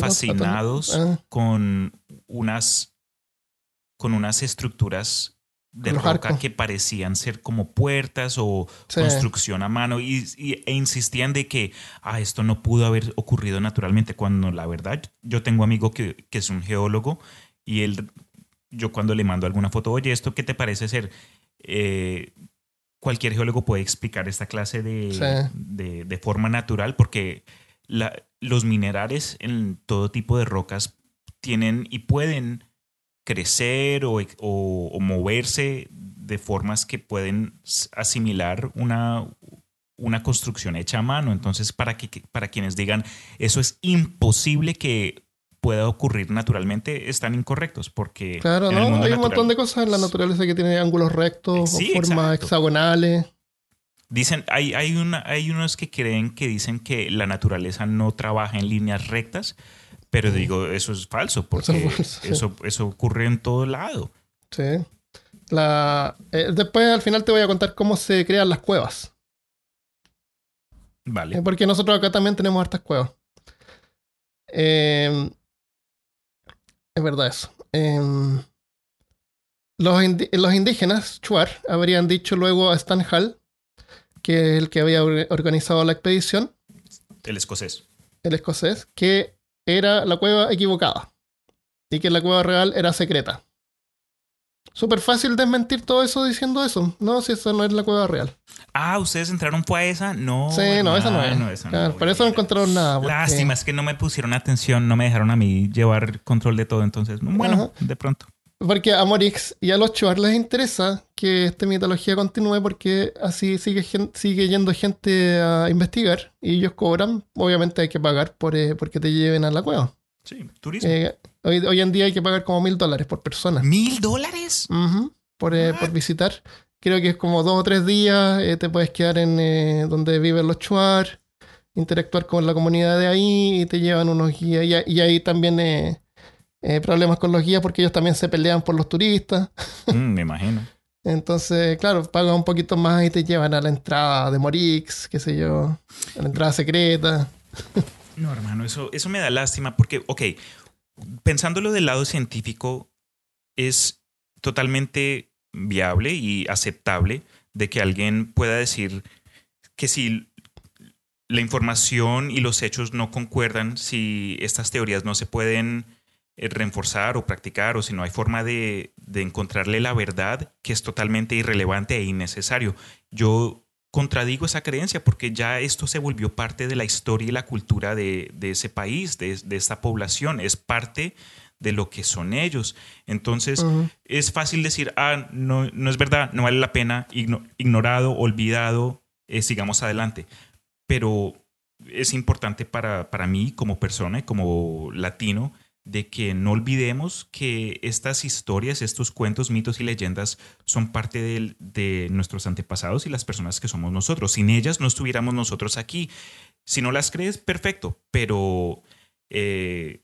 fascinados ah. con unas con unas estructuras de roca que parecían ser como puertas o construcción a mano y, e insistían de que ah, esto no pudo haber ocurrido naturalmente cuando la verdad yo tengo un amigo que, que es un geólogo y él yo cuando le mando alguna foto, oye, ¿esto qué te parece ser? Eh, cualquier geólogo puede explicar esta clase de, de, forma natural porque la, los minerales en todo tipo de rocas tienen y pueden crecer o, o, moverse de formas que pueden asimilar una, una construcción hecha a mano. Entonces, para, que, para quienes digan, eso es imposible que pueda ocurrir naturalmente están incorrectos porque claro no hay un montón de cosas en la naturaleza que tienen ángulos rectos o formas hexagonales. Dicen hay hay una hay unos que creen que dicen que la naturaleza no trabaja en líneas rectas pero digo eso es falso porque eso, eso, ocurre en todo lado. Sí. La eh, después al final te voy a contar cómo se crean las cuevas. Vale. Porque nosotros acá también tenemos hartas cuevas. Eh, es verdad eso. Em, los, indígenas, Chuar, habrían dicho luego a Stan Hall, que es el que había organizado la expedición. El escocés. El escocés, que era la cueva equivocada y que la cueva real era secreta. Súper fácil desmentir todo eso diciendo eso. No, si esa no es la cueva real. Ah, ¿ustedes entraron fue a esa? No. Sí, no, esa no es. por eso no encontraron nada. Lástima, es que no me pusieron atención, no me dejaron a mí llevar control de todo. Entonces, bueno, de pronto. Porque a Morix y a los Chuar les interesa que esta mitología continúe porque así sigue, sigue yendo gente a investigar y ellos cobran. Obviamente hay que pagar por eh, porque te lleven a la cueva. Sí, turismo. Eh, hoy, en día hay que pagar como mil dólares por persona. ¿Mil dólares? por, eh, por, visitar. Creo que es como dos o tres días. Eh, te puedes quedar en donde viven los chuar, interactuar con la comunidad de ahí y te llevan unos guías. Y, ahí también problemas con los guías porque ellos también se pelean por los turistas. Mm, me imagino. Entonces, claro, pagan un poquito más y te llevan a la entrada de Morix, qué sé yo, a la entrada secreta. No, hermano, eso, eso me da lástima porque, ok, pensándolo del lado científico, es totalmente viable y aceptable de que alguien pueda decir que si la información y los hechos no concuerdan, si estas teorías no se pueden eh, reforzar o practicar o si no hay forma de, de encontrarle la verdad, que es totalmente irrelevante e innecesario. Yo contradigo esa creencia porque ya esto se volvió parte de la historia y la cultura de, ese país, de, esta población, es parte de lo que son ellos. Entonces, es fácil decir, ah, no, no, es verdad, no vale la pena, ignorado, olvidado, eh, sigamos adelante. Pero es importante para, para mí como persona y como latino de que no olvidemos que estas historias, estos cuentos, mitos y leyendas son parte de, nuestros antepasados y las personas que somos nosotros. Sin ellas no estuviéramos nosotros aquí. Si no las crees, perfecto, pero eh,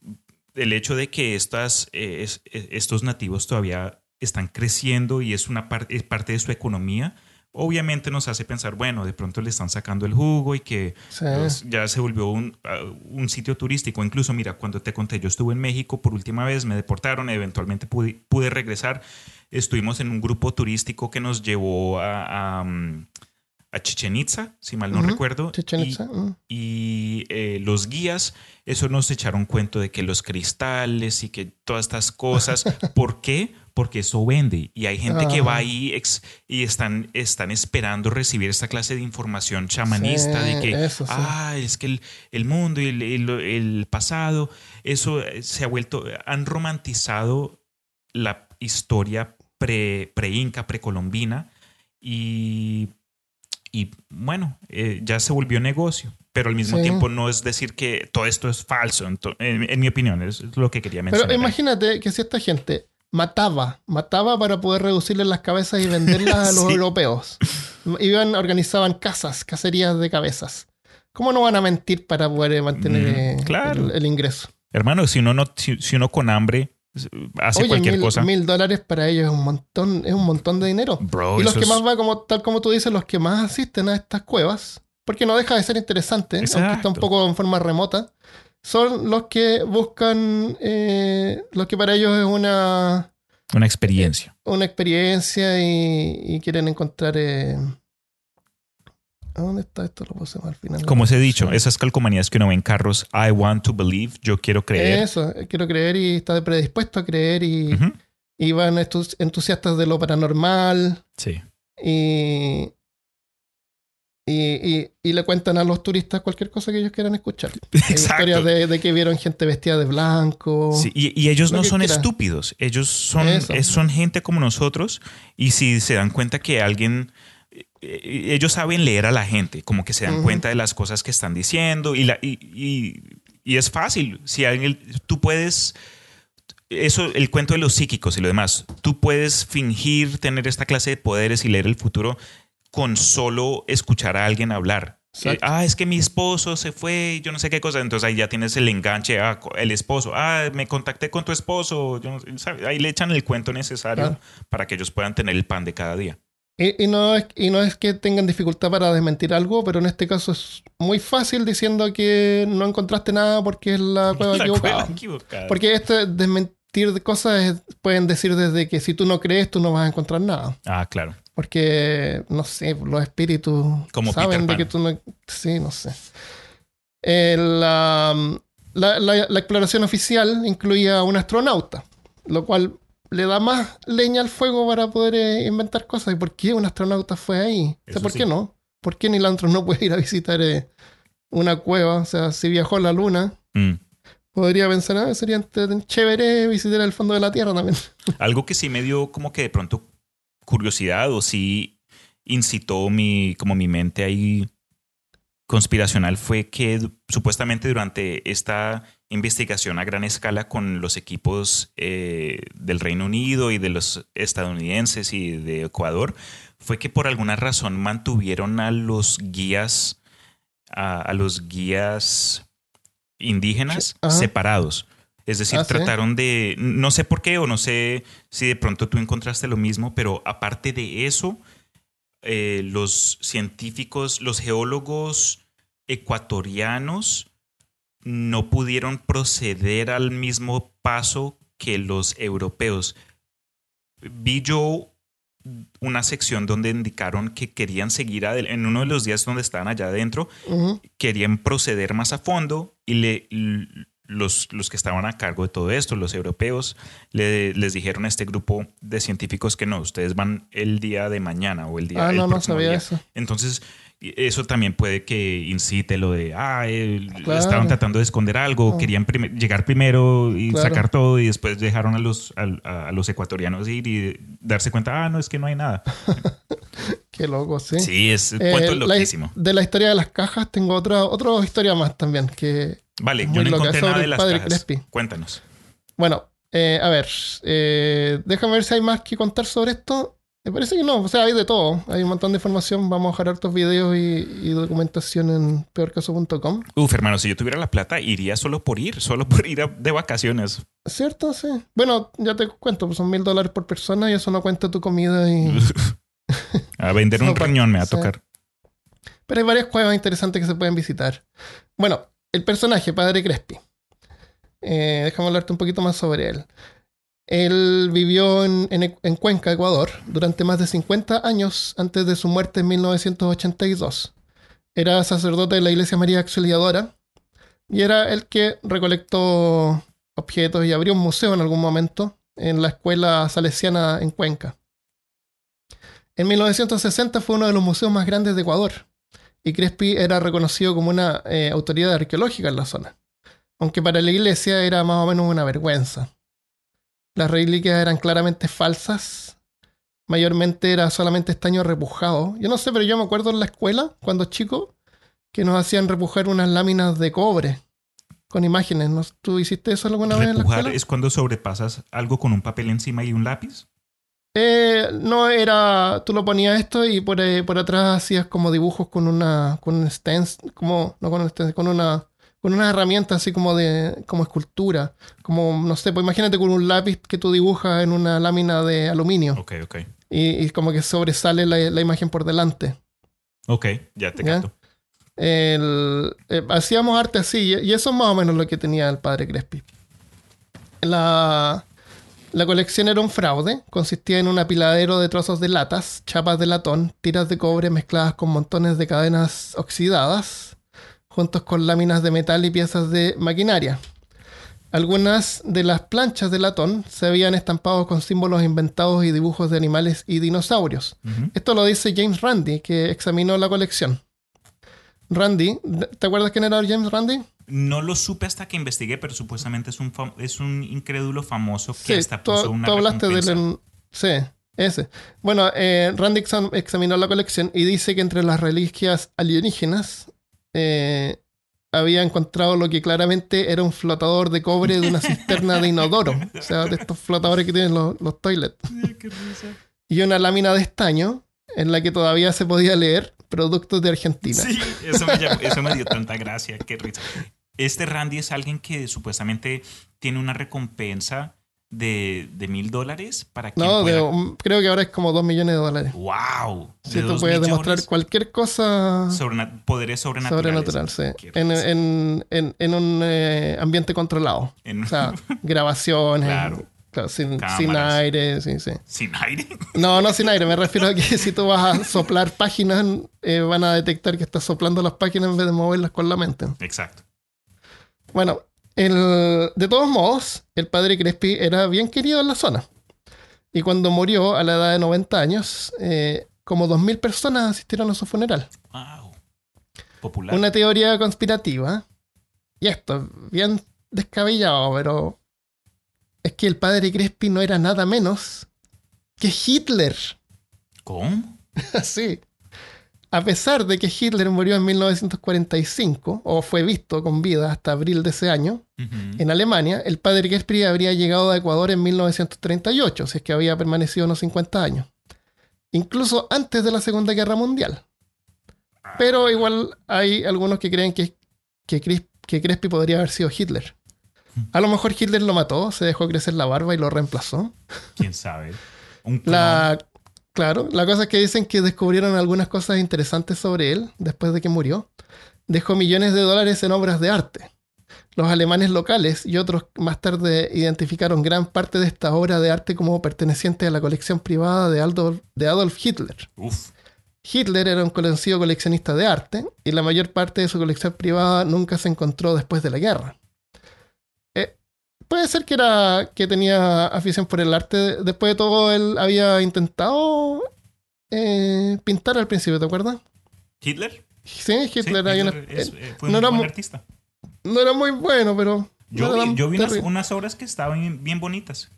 el hecho de que estas, eh, estos nativos todavía están creciendo y es una parte, es parte de su economía, obviamente nos hace pensar, bueno, de pronto le están sacando el jugo y que pues, ya se volvió un, un, sitio turístico. Incluso, mira, cuando te conté, yo estuve en México por última vez, me deportaron, eventualmente pude, pude regresar. Estuvimos en un grupo turístico que nos llevó a, a, a Chichen Itza, si mal no recuerdo. Chichen y- Itza, y eh, los guías, eso nos echaron cuento de que los cristales y que todas estas cosas. ¿Por qué? Porque eso vende. Y hay gente que va Ah. ahí ex- y están, están esperando recibir esta clase de información chamanista de que, eso sí. ah, es que el, el mundo y el, el- el pasado, eso eh, se ha vuelto, han romantizado la historia pre- pre-inca, precolombina y, y bueno, eh, ya se volvió negocio, pero al mismo Sí. tiempo no es decir que todo esto es falso, en, en mi opinión, es lo que quería mencionar. Pero imagínate que si esta gente mataba, mataba para poder reducirles las cabezas y venderlas a los europeos. Iban, organizaban casas, cacerías de cabezas. ¿Cómo no van a mentir para poder mantener Mm, claro. el, el ingreso? Hermano, si uno, no, si, si uno con hambre hace Oye, cualquier mil, cosa, mil dólares para ellos es un montón, es un montón de dinero. bro, y los que es- más va, como tal como tú dices, los que más asisten a estas cuevas, porque no deja de ser interesante, aunque está un poco en forma remota, son los que buscan, eh, los que para ellos es una, una experiencia. una experiencia y, y quieren encontrar... eh, ¿a ¿Dónde está esto? Lo al final. Como os he dicho, esas calcomanías que uno ve en carros, I want to believe, yo quiero creer. Eso, eh, quiero creer y está predispuesto a creer y, van estos entusiastas de lo paranormal Sí. y, y, y- y le cuentan a los turistas cualquier cosa que ellos quieran escuchar. Historias de, de que vieron gente vestida de blanco. Sí, y, y ellos Lo no son estúpidos, ellos son, es- son gente como nosotros y si se dan cuenta que alguien, ellos saben leer a la gente, como que se dan cuenta de las cosas que están diciendo y, la, y, y- y es fácil, si alguien, tú puedes, eso, el cuento de los psíquicos y lo demás, tú puedes fingir tener esta clase de poderes y leer el futuro con solo escuchar a alguien hablar. Eh, ah, es que mi esposo se fue, yo no sé qué cosa. Entonces ahí ya tienes el enganche, ah, el esposo. Ah, me contacté con tu esposo. yo no. Ahí le echan el cuento necesario Claro. para que ellos puedan tener el pan de cada día. Y, y no es, y no es que tengan dificultad para desmentir algo, pero en este caso es muy fácil diciendo que no encontraste nada porque es la cueva La equivocada. cueva equivocada. Porque este desmentir de cosas es- pueden decir desde que si tú no crees, tú no vas a encontrar nada. Ah, claro. Porque, no sé, los espíritus Como saben de que tú no... Sí, no sé. Eh, la, la- la- la exploración oficial incluía un astronauta, lo cual le da más leña al fuego para poder eh, inventar cosas. ¿Y por qué un astronauta fue ahí? O sea, Eso ¿Por sí. qué no? ¿Por qué Neil Armstrong no puede ir a visitar eh, una cueva? O sea, si viajó a la Luna, Mm. podría pensar, ah, sería chévere visitar el fondo de la Tierra también. Algo que sí me dio como que de pronto curiosidad o sí incitó mi, como mi mente ahí conspiracional fue que supuestamente durante esta investigación a gran escala con los equipos eh, del Reino Unido y de los estadounidenses y de Ecuador, fue que por alguna razón mantuvieron a los guías, a, a los guías indígenas ajá. separados. Es decir, Ah, ¿sí? trataron de, no sé por qué o no sé si de pronto tú encontraste lo mismo, pero aparte de eso, eh, los científicos, los geólogos ecuatorianos no pudieron proceder al mismo paso que los europeos. Vi yo una sección donde indicaron que querían seguir en uno de los días donde estaban allá adentro, querían proceder más a fondo y le, los, los que estaban a cargo de todo esto, los europeos, le- les dijeron a este grupo de científicos que no, ustedes van el día de mañana o el día Ah, el no, no sabía día. eso. Entonces, eso también puede que incite lo de, ah, Claro. estaban tratando de esconder algo, Oh. querían prim- llegar primero y Claro. sacar todo y después dejaron a los, a, a los ecuatorianos ir y darse cuenta, ah, no, es que no hay nada. Qué loco, sí. Sí, es un Eh, cuento la- loquísimo. de la historia de las cajas tengo otra, otra historia más también. Que, Vale, yo no loca, encontré nada de las cajas. Crespi. Cuéntanos. bueno, eh, a ver, eh, déjame ver si hay más que contar sobre esto. Me parece que no, o sea, hay de todo. Hay un montón de información. Vamos a dejar hartos videos y, y documentación en peorcaso.com. Uf, hermano, si yo tuviera la plata, iría solo por ir, solo por ir a- de vacaciones. ¿Cierto? Sí. Bueno, ya te cuento, pues son mil dólares por persona y eso no cuenta tu comida y... a vender un riñón me va a sí. tocar. Pero hay varias cuevas interesantes que se pueden visitar. Bueno, el personaje, Padre Crespi. Eh, déjame hablarte un poquito más sobre él. Él vivió en, en- en Cuenca, Ecuador, durante más de 50 años antes de su muerte en 1982. Era sacerdote de la Iglesia María Auxiliadora y era el que recolectó objetos y abrió un museo en algún momento en la escuela salesiana en Cuenca. En 1960 fue uno de los museos más grandes de Ecuador y Crespi era reconocido como una eh, autoridad arqueológica en la zona, aunque para la iglesia era más o menos una vergüenza. Las reliquias eran claramente falsas, mayormente era solamente estaño repujado. Yo no sé, pero yo me acuerdo en la escuela, cuando chico, que nos hacían repujar unas láminas de cobre con imágenes. ¿no? ¿Tú hiciste eso alguna vez en la escuela? es cuando sobrepasas algo con un papel encima y un lápiz. Eh, no era. Tú lo ponías esto y por, eh, por atrás hacías como dibujos con una. con un stencil. Como. No con un stencil, con una. Con una herramienta así como de. como escultura. Como, no sé, pues imagínate con un lápiz que tú dibujas en una lámina de aluminio. Ok, ok. Y, y como que sobresale la, la imagen por delante. Ok, ya te. El- eh, hacíamos arte así, y y eso es más o menos lo que tenía el padre Crespi. La, la colección era un fraude, consistía en un apiladero de trozos de latas, chapas de latón, tiras de cobre mezcladas con montones de cadenas oxidadas, juntos con láminas de metal y piezas de maquinaria. Algunas de las planchas de latón se habían estampado con símbolos inventados y dibujos de animales y dinosaurios. Esto lo dice James Randi, que examinó la colección. Randy, ¿te acuerdas quién era James Randi? No lo supe hasta que investigué, pero supuestamente es un, es un incrédulo famoso que Sí, hasta tú, puso una tú hablaste de él recompensa. en... Sí, ese. Bueno, eh, Randy exam- examinó la colección y dice que entre las reliquias alienígenas eh, había encontrado lo que claramente era un flotador de cobre de una cisterna de inodoro. O sea, de estos flotadores que tienen los, los toilets. Y una lámina de estaño en la que todavía se podía leer productos de Argentina. Sí, eso me, llamó- eso me dio tanta gracia, qué risa. Este Randy es alguien que supuestamente tiene una recompensa de de mil dólares para quien No, pueda- creo que ahora es como 2 millones de dólares. ¡Wow! Si de tú dos puedes demostrar cualquier cosa sobrena- poderes sobrenaturales. sobrenatural, sí. En, en- en- en un eh, ambiente controlado. O sea, grabaciones. Claro. claro, sin, sin aire, sí, sí. Sin aire. No, no sin aire. Me refiero a que si tú vas a soplar páginas, eh, van a detectar que estás soplando las páginas en vez de moverlas con la mente. Exacto. Bueno, el- de todos modos, el padre Crespi era bien querido en la zona. Y cuando murió a la edad de 90 años, eh, como 2.000 personas asistieron a su funeral. Wow. Popular. Una teoría conspirativa, y esto es bien descabellado, pero es que el padre Crespi no era nada menos que Hitler. ¿Cómo? Así. A pesar de que Hitler murió en 1945, o fue visto con vida hasta abril de ese año, en Alemania, el padre Crespi habría llegado a Ecuador en 1938, si es que había permanecido unos 50 años. Incluso antes de la Segunda Guerra Mundial. Pero igual hay algunos que creen que, que, Cris- que Crespi podría haber sido Hitler. A lo mejor Hitler lo mató, se dejó crecer la barba y lo reemplazó. ¿Quién sabe? Un. La, claro, la cosa es que dicen que descubrieron algunas cosas interesantes sobre él después de que murió. Dejó millones de dólares en obras de arte. Los alemanes locales y otros más tarde identificaron gran parte de esta obra de arte como perteneciente a la colección privada de Adolf, de Adolf Hitler. Uf. Hitler era un conocido coleccionista de arte y la mayor parte de su colección privada nunca se encontró después de la guerra. Puede ser que era que tenía afición por el arte. Después de todo, él había intentado eh, pintar al principio, ¿te acuerdas? ¿Hitler? Sí, Hitler, Sí, hay una- Hitler es- él eh, fue no un era buen mu- artista. no era muy bueno, pero. Yo no vi, tan yo vi unas, obras que estaban bien, bien bonitas.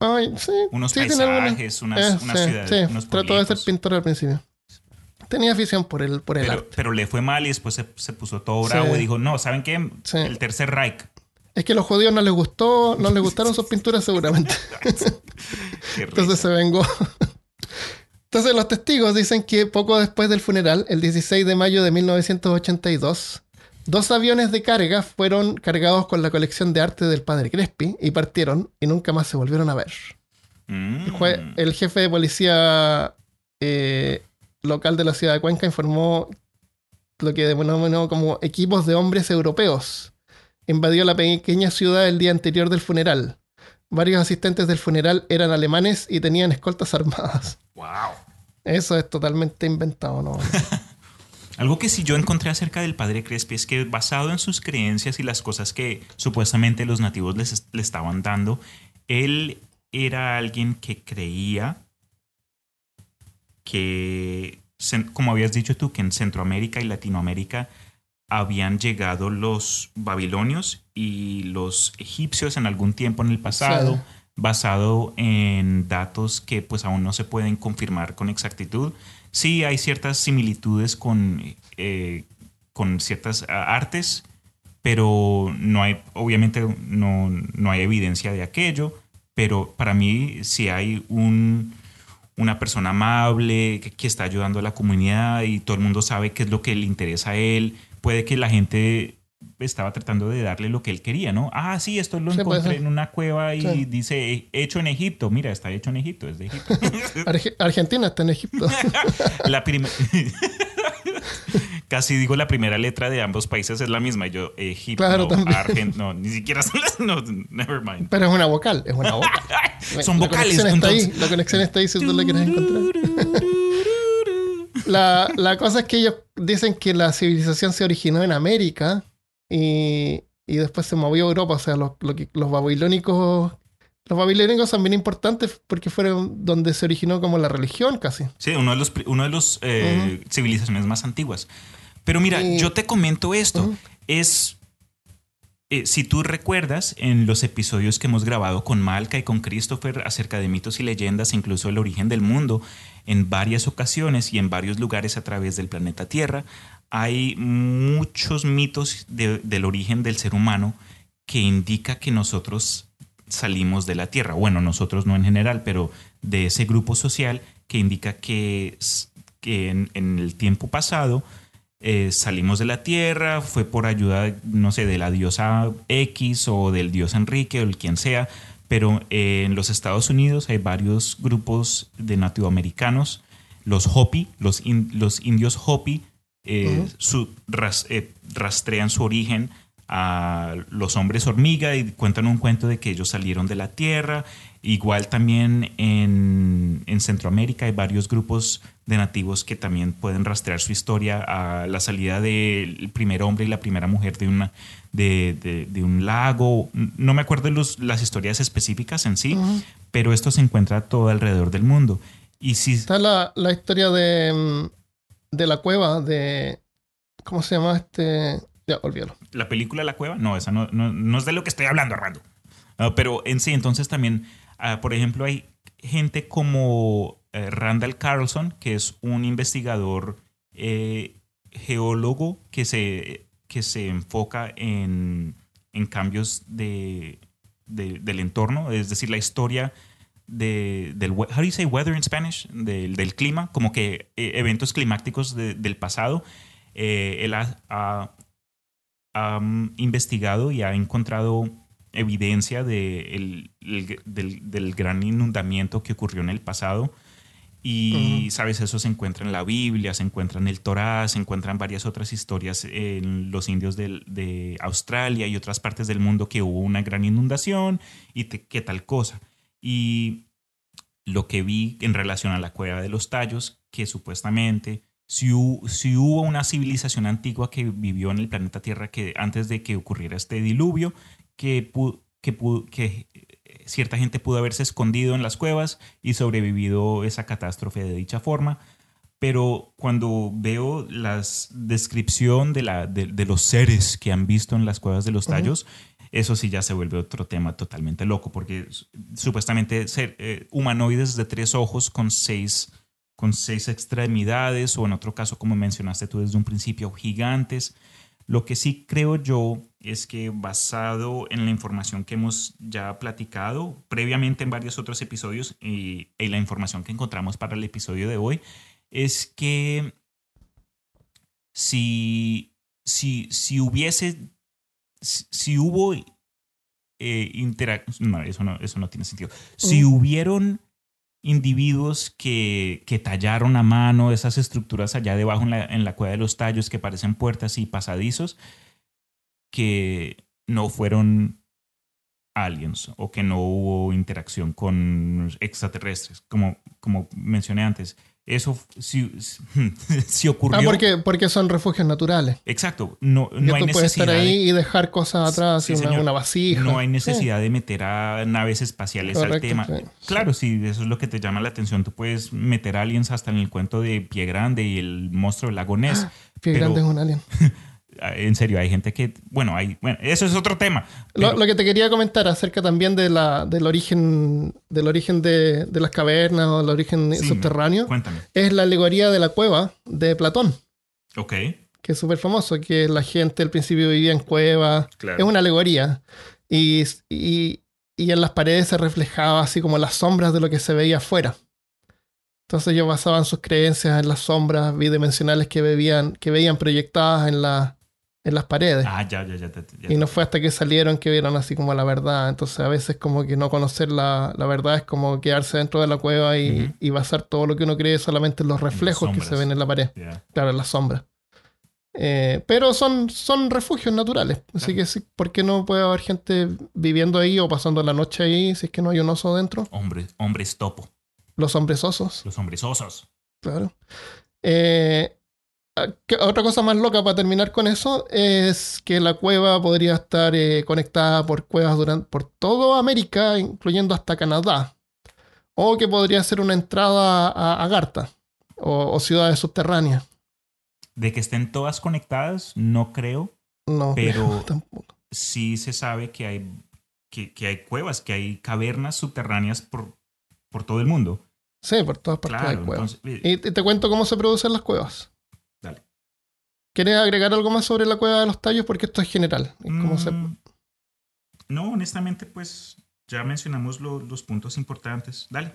Ay, sí, Unos sí, paisajes, unas, eh, unas sí, ciudades, unos trató de ser pintor al principio. Tenía afición por el, por el Pero, arte. pero le fue mal y después se, se puso todo bravo y dijo, no, ¿saben qué? El tercer Reich. Es que a los judíos no les gustó, no les gustaron sus pinturas seguramente. Entonces se vengó. Entonces los testigos dicen que poco después del funeral, el 16 de mayo de 1982, dos aviones de carga fueron cargados con la colección de arte del padre Crespi y partieron y nunca más se volvieron a ver. Mm. El, el jefe de policía eh, local de la ciudad de Cuenca informó lo que denominó como equipos de hombres europeos. Invadió la pequeña ciudad el día anterior del funeral. varios asistentes del funeral eran alemanes y tenían escoltas armadas. ¡Wow! Eso es totalmente inventado, ¿no? Algo que sí yo encontré acerca del padre Crespi es que basado en sus creencias y las cosas que supuestamente los nativos les, le estaban dando, él era alguien que creía que, como habías dicho tú, que en Centroamérica y Latinoamérica habían llegado los babilonios y los egipcios en algún tiempo en el pasado, basado en datos que pues aún no se pueden confirmar con exactitud. Sí hay ciertas similitudes con, eh, con ciertas artes, pero no hay, obviamente no, no hay evidencia de aquello, pero para mí sí hay un, una persona amable que, que, está ayudando a la comunidad y todo el mundo sabe qué es lo que le interesa a él. Puede que la gente estaba tratando de darle lo que él quería, ¿no? Ah, sí, esto lo encontré en una cueva y dice hecho en Egipto. Mira, está hecho en Egipto, es de Egipto. Argentina está en Egipto. la primera. Casi digo la primera letra de ambos países es la misma. Yo, Egipto, claro, no, ni siquiera son las. No, never mind. Pero es una vocal, es una vocal. son vocales. La conexión, está ahí, la conexión está ahí si tú la quieres encontrar. La, la, cosa es que ellos dicen que la civilización se originó en América y, y después se movió a Europa. O sea, los, los babilónicos los babilónicos son bien importantes porque fueron donde se originó como la religión casi. Sí, uno de los, uno de los eh, civilizaciones más antiguas. Pero mira, yo te comento esto. Es, eh, si tú recuerdas, en los episodios que hemos grabado con Malca y con Christopher acerca de mitos y leyendas, incluso el origen del mundo, en varias ocasiones y en varios lugares a través del planeta Tierra, hay muchos mitos del origen del ser humano que indica que nosotros salimos de la Tierra. Bueno, nosotros no en general, pero de ese grupo social que indica que, que en, el tiempo pasado eh, salimos de la Tierra, fue por ayuda, no sé, de la diosa X o del dios Enrique o el quien sea, pero en los Estados Unidos hay varios grupos de nativoamericanos, los Hopi, los, los indios Hopi, eh, eh, rastrean su origen a los hombres hormiga y cuentan un cuento de que ellos salieron de la Tierra. Igual también en, Centroamérica hay varios grupos de nativos que también pueden rastrear su historia a la salida del primer hombre y la primera mujer de, una, de, un lago. No me acuerdo de las historias específicas en sí, pero esto se encuentra todo alrededor del mundo. Y si... Está la, la historia de, mm, de la cueva de... ¿Cómo se llama este? Ya, olvídalo. ¿La película La Cueva? No, esa no, no, es de lo que estoy hablando, Armando. Ah, pero en sí, entonces también, ah, por ejemplo, hay gente como eh, Randall Carlson, que es un investigador eh, geólogo que se, que se enfoca en, en cambios de, del entorno, es decir, la historia de, del, how do you say weather in Spanish? Del, del clima, como que eh, eventos climáticos del pasado. él ha, ha investigado y ha encontrado evidencia de del, gran inundamiento que ocurrió en el pasado. Y, sabes, eso se encuentra en la Biblia, se encuentra en el Torá, se encuentran varias otras historias en los indios de, Australia y otras partes del mundo que hubo una gran inundación y qué tal cosa. Y lo que vi en relación a la cueva de los tallos, que supuestamente si, hubo una civilización antigua que vivió en el planeta Tierra que antes de que ocurriera este diluvio, que, que, que eh, cierta gente pudo haberse escondido en las cuevas y sobrevivido esa catástrofe de dicha forma. Pero cuando veo la descripción de, la, de, los seres que han visto en las cuevas de los tallos, eso sí ya se vuelve otro tema totalmente loco, porque supuestamente ser eh, humanoides de tres ojos con seis con seis extremidades o en otro caso, como mencionaste tú desde un principio, gigantes. Lo que sí creo yo es que basado en la información que hemos ya platicado previamente en varios otros episodios y, la información que encontramos para el episodio de hoy, es que si, si, si hubiese, si, hubo eh, interacción, no, eso no, eso no tiene sentido. Si hubieron individuos que, tallaron a mano esas estructuras allá debajo en la, en la cueva de los tallos que parecen puertas y pasadizos, que no fueron aliens o que no hubo interacción con extraterrestres, como, como mencioné antes. Eso sí, sí ocurrió. Ah, porque, porque son refugios naturales. Exacto. No, no hay tú puedes necesidad. estar ahí de- y dejar cosas atrás, Sí, y una, señor. una vasija. No hay Sí. necesidad de meter a naves espaciales al tema. sí. Claro, si eso es lo que te llama la atención, tú puedes meter aliens hasta en el cuento de Pie Grande y el monstruo del lago Ness. Pie pero- grande es un alien. En serio, hay gente que, bueno, hay, bueno, eso es otro tema. Lo, pero- lo que te quería comentar acerca también de la, del origen, del origen de, de las cavernas o del origen Sí, subterráneo Cuéntame. es la alegoría de la cueva de Platón, Ok. que es súper famoso, que la gente al principio vivía en cuevas. Claro. Es una alegoría. Y, y, y en las paredes se reflejaba así como las sombras de lo que se veía afuera. Entonces ellos basaban sus creencias en las sombras bidimensionales que, veían, que veían proyectadas en, la, en las paredes. Ah, ya, ya, ya. Y no fue hasta que salieron que vieron así como la verdad. Entonces a veces como que no conocer la, la verdad es como quedarse dentro de la cueva y, y basar todo lo que uno cree solamente en los reflejos que se ven en la pared. Claro, en las sombras. Eh, pero son, son refugios naturales. Así Claro. que sí, ¿por qué no puede haber gente viviendo ahí o pasando la noche ahí si es que no hay un oso dentro? Hombres, hombres topo. Los hombres osos, Los hombres osos. claro. Eh, ah, ¿qué- otra cosa más loca para terminar con eso es que la cueva podría estar eh, conectada por cuevas durante, por toda América, incluyendo hasta Canadá. O que podría ser una entrada a Agartha o, o ciudades subterráneas. De que estén todas conectadas, no creo. No, Pero- tampoco. Sí se sabe que hay, que, que hay cuevas, que hay cavernas subterráneas por, por todo el mundo. Sí, por todas partes Claro, hay cuevas. entonces, Y te cuento cómo se producen las cuevas. ¿Quieres agregar algo más sobre la cueva de los tallos? Porque esto es general. se- Mm, No, honestamente, pues ya mencionamos lo- los puntos importantes. Dale.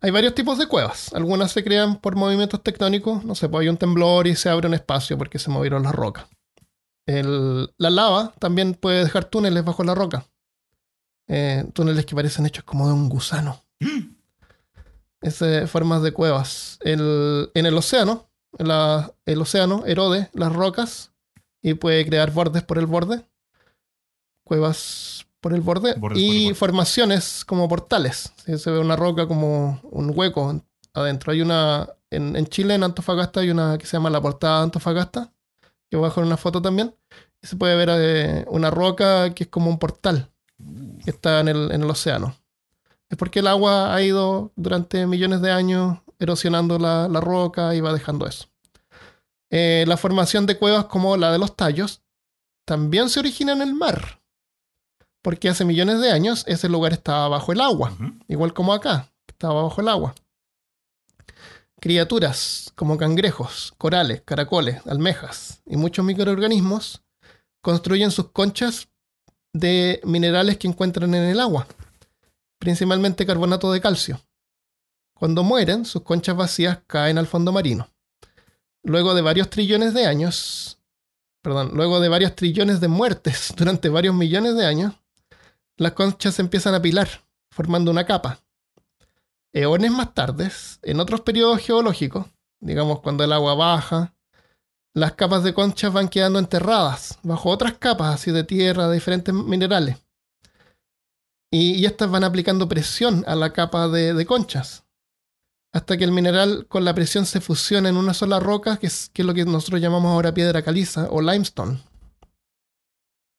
Hay varios tipos de cuevas. Algunas se crean por movimientos tectónicos. No sé, pues hay un temblor y se abre un espacio porque se movieron las rocas. El- la lava también puede dejar túneles bajo la roca. Eh, túneles que parecen hechos como de un gusano. Esas formas de cuevas. El- en el océano, la- el océano erode las rocas y puede crear bordes por el borde. Cuevas por el borde. Bordes y el borde. formaciones como portales. Si se ve una roca como un hueco en- adentro. Hay una. En, en Chile, en Antofagasta, hay una que se llama la portada de Antofagasta. Que voy a dejar una foto también. Y se puede ver eh, una roca que es como un portal. Que está en el, en el océano. Es porque el agua ha ido durante millones de años erosionando la, la roca y va dejando eso. Eh, la formación de cuevas como la de los tallos también se origina en el mar. Porque hace millones de años ese lugar estaba bajo el agua, igual como acá, estaba bajo el agua. Criaturas como cangrejos, corales, caracoles, almejas y muchos microorganismos construyen sus conchas de minerales que encuentran en el agua, principalmente carbonato de calcio. Cuando mueren, sus conchas vacías caen al fondo marino. Luego de varios trillones de años, perdón, luego de varios trillones de muertes durante varios millones de años, las conchas se empiezan a pilar, formando una capa. Eones más tarde, en otros periodos geológicos, digamos cuando el agua baja, las capas de conchas van quedando enterradas bajo otras capas así de tierra, de diferentes minerales. Y, estas van aplicando presión a la capa de conchas, hasta que el mineral con la presión se fusiona en una sola roca, que es, que es lo que nosotros llamamos ahora piedra caliza o limestone.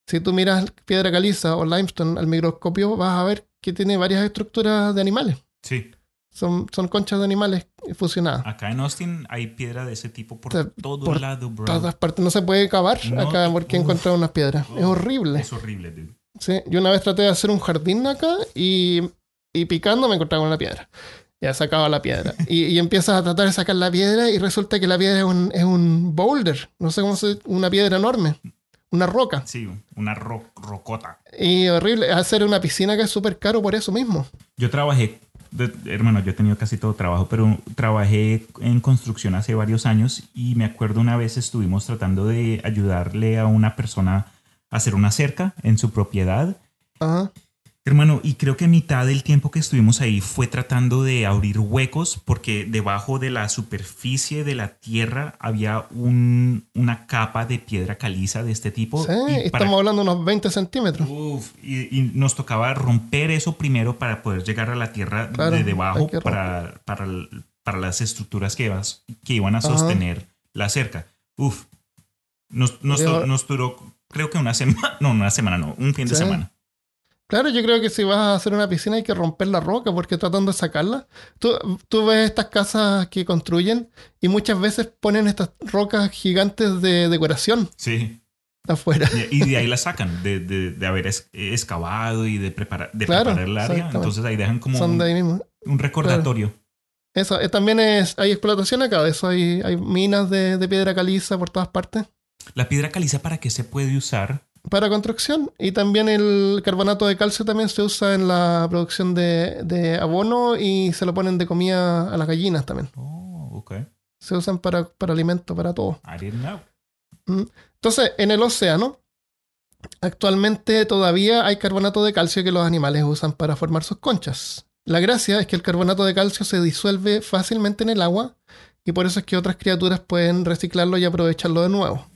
Si tú miras piedra caliza o limestone al microscopio, vas a ver que tiene varias estructuras de animales. Sí. Son, son conchas de animales fusionadas. Acá en Austin hay piedra de ese tipo por O sea, todo por lado, bro. Todas partes no se puede cavar No, acá porque encontrado unas piedras. es horrible. Es horrible, dude. Sí, yo una vez traté de hacer un jardín acá y, y picando me encontraba con una piedra. Ya sacaba la piedra. Y, y empiezas a tratar de sacar la piedra y resulta que la piedra es un, es un boulder. No sé cómo se una piedra enorme. Una roca. Sí, una ro- rocota. Y horrible. Hacer una piscina que es súper caro por eso mismo. Yo trabajé, de- hermano, yo he tenido casi todo trabajo, pero trabajé en construcción hace varios años y me acuerdo una vez estuvimos tratando de ayudarle a una persona a hacer una cerca en su propiedad Ajá. Hermano, y creo que mitad del tiempo que estuvimos ahí fue tratando de abrir huecos porque debajo de la superficie de la tierra había un- una capa de piedra caliza de este tipo. Sí, y para- estamos hablando de unos 20 centímetros. Uf, y, y nos tocaba romper eso primero para poder llegar a la tierra Claro, de debajo para, para, para las estructuras que, ibas- que iban a Ajá. sostener la cerca. Uf, nos, nos, nos duró creo que una semana, no, una semana no, un fin de Sí. semana. Claro, yo creo que si vas a hacer una piscina hay que romper la roca porque tratando de sacarla. Tú, tú ves estas casas que construyen y muchas veces ponen estas rocas gigantes de decoración Sí. afuera. Y, de ahí la sacan, de, de- de haber excavado y de, preparar de Claro, preparar el área. Entonces ahí dejan como Son un, de ahí mismo. un recordatorio. Eso, eh, también es, hay explotación acá de eso, hay, hay minas de, de piedra caliza por todas partes La piedra caliza, ¿para qué se puede usar? Para construcción y también el carbonato de calcio también se usa en la producción de, de abono y se lo ponen de comida a las gallinas también. Oh, ok. Se usan para, para alimento, para todo. I didn't know. Entonces, en el océano, actualmente todavía hay carbonato de calcio que los animales usan para formar sus conchas. La gracia es que el carbonato de calcio se disuelve fácilmente en el agua y por eso es que otras criaturas pueden reciclarlo y aprovecharlo de nuevo.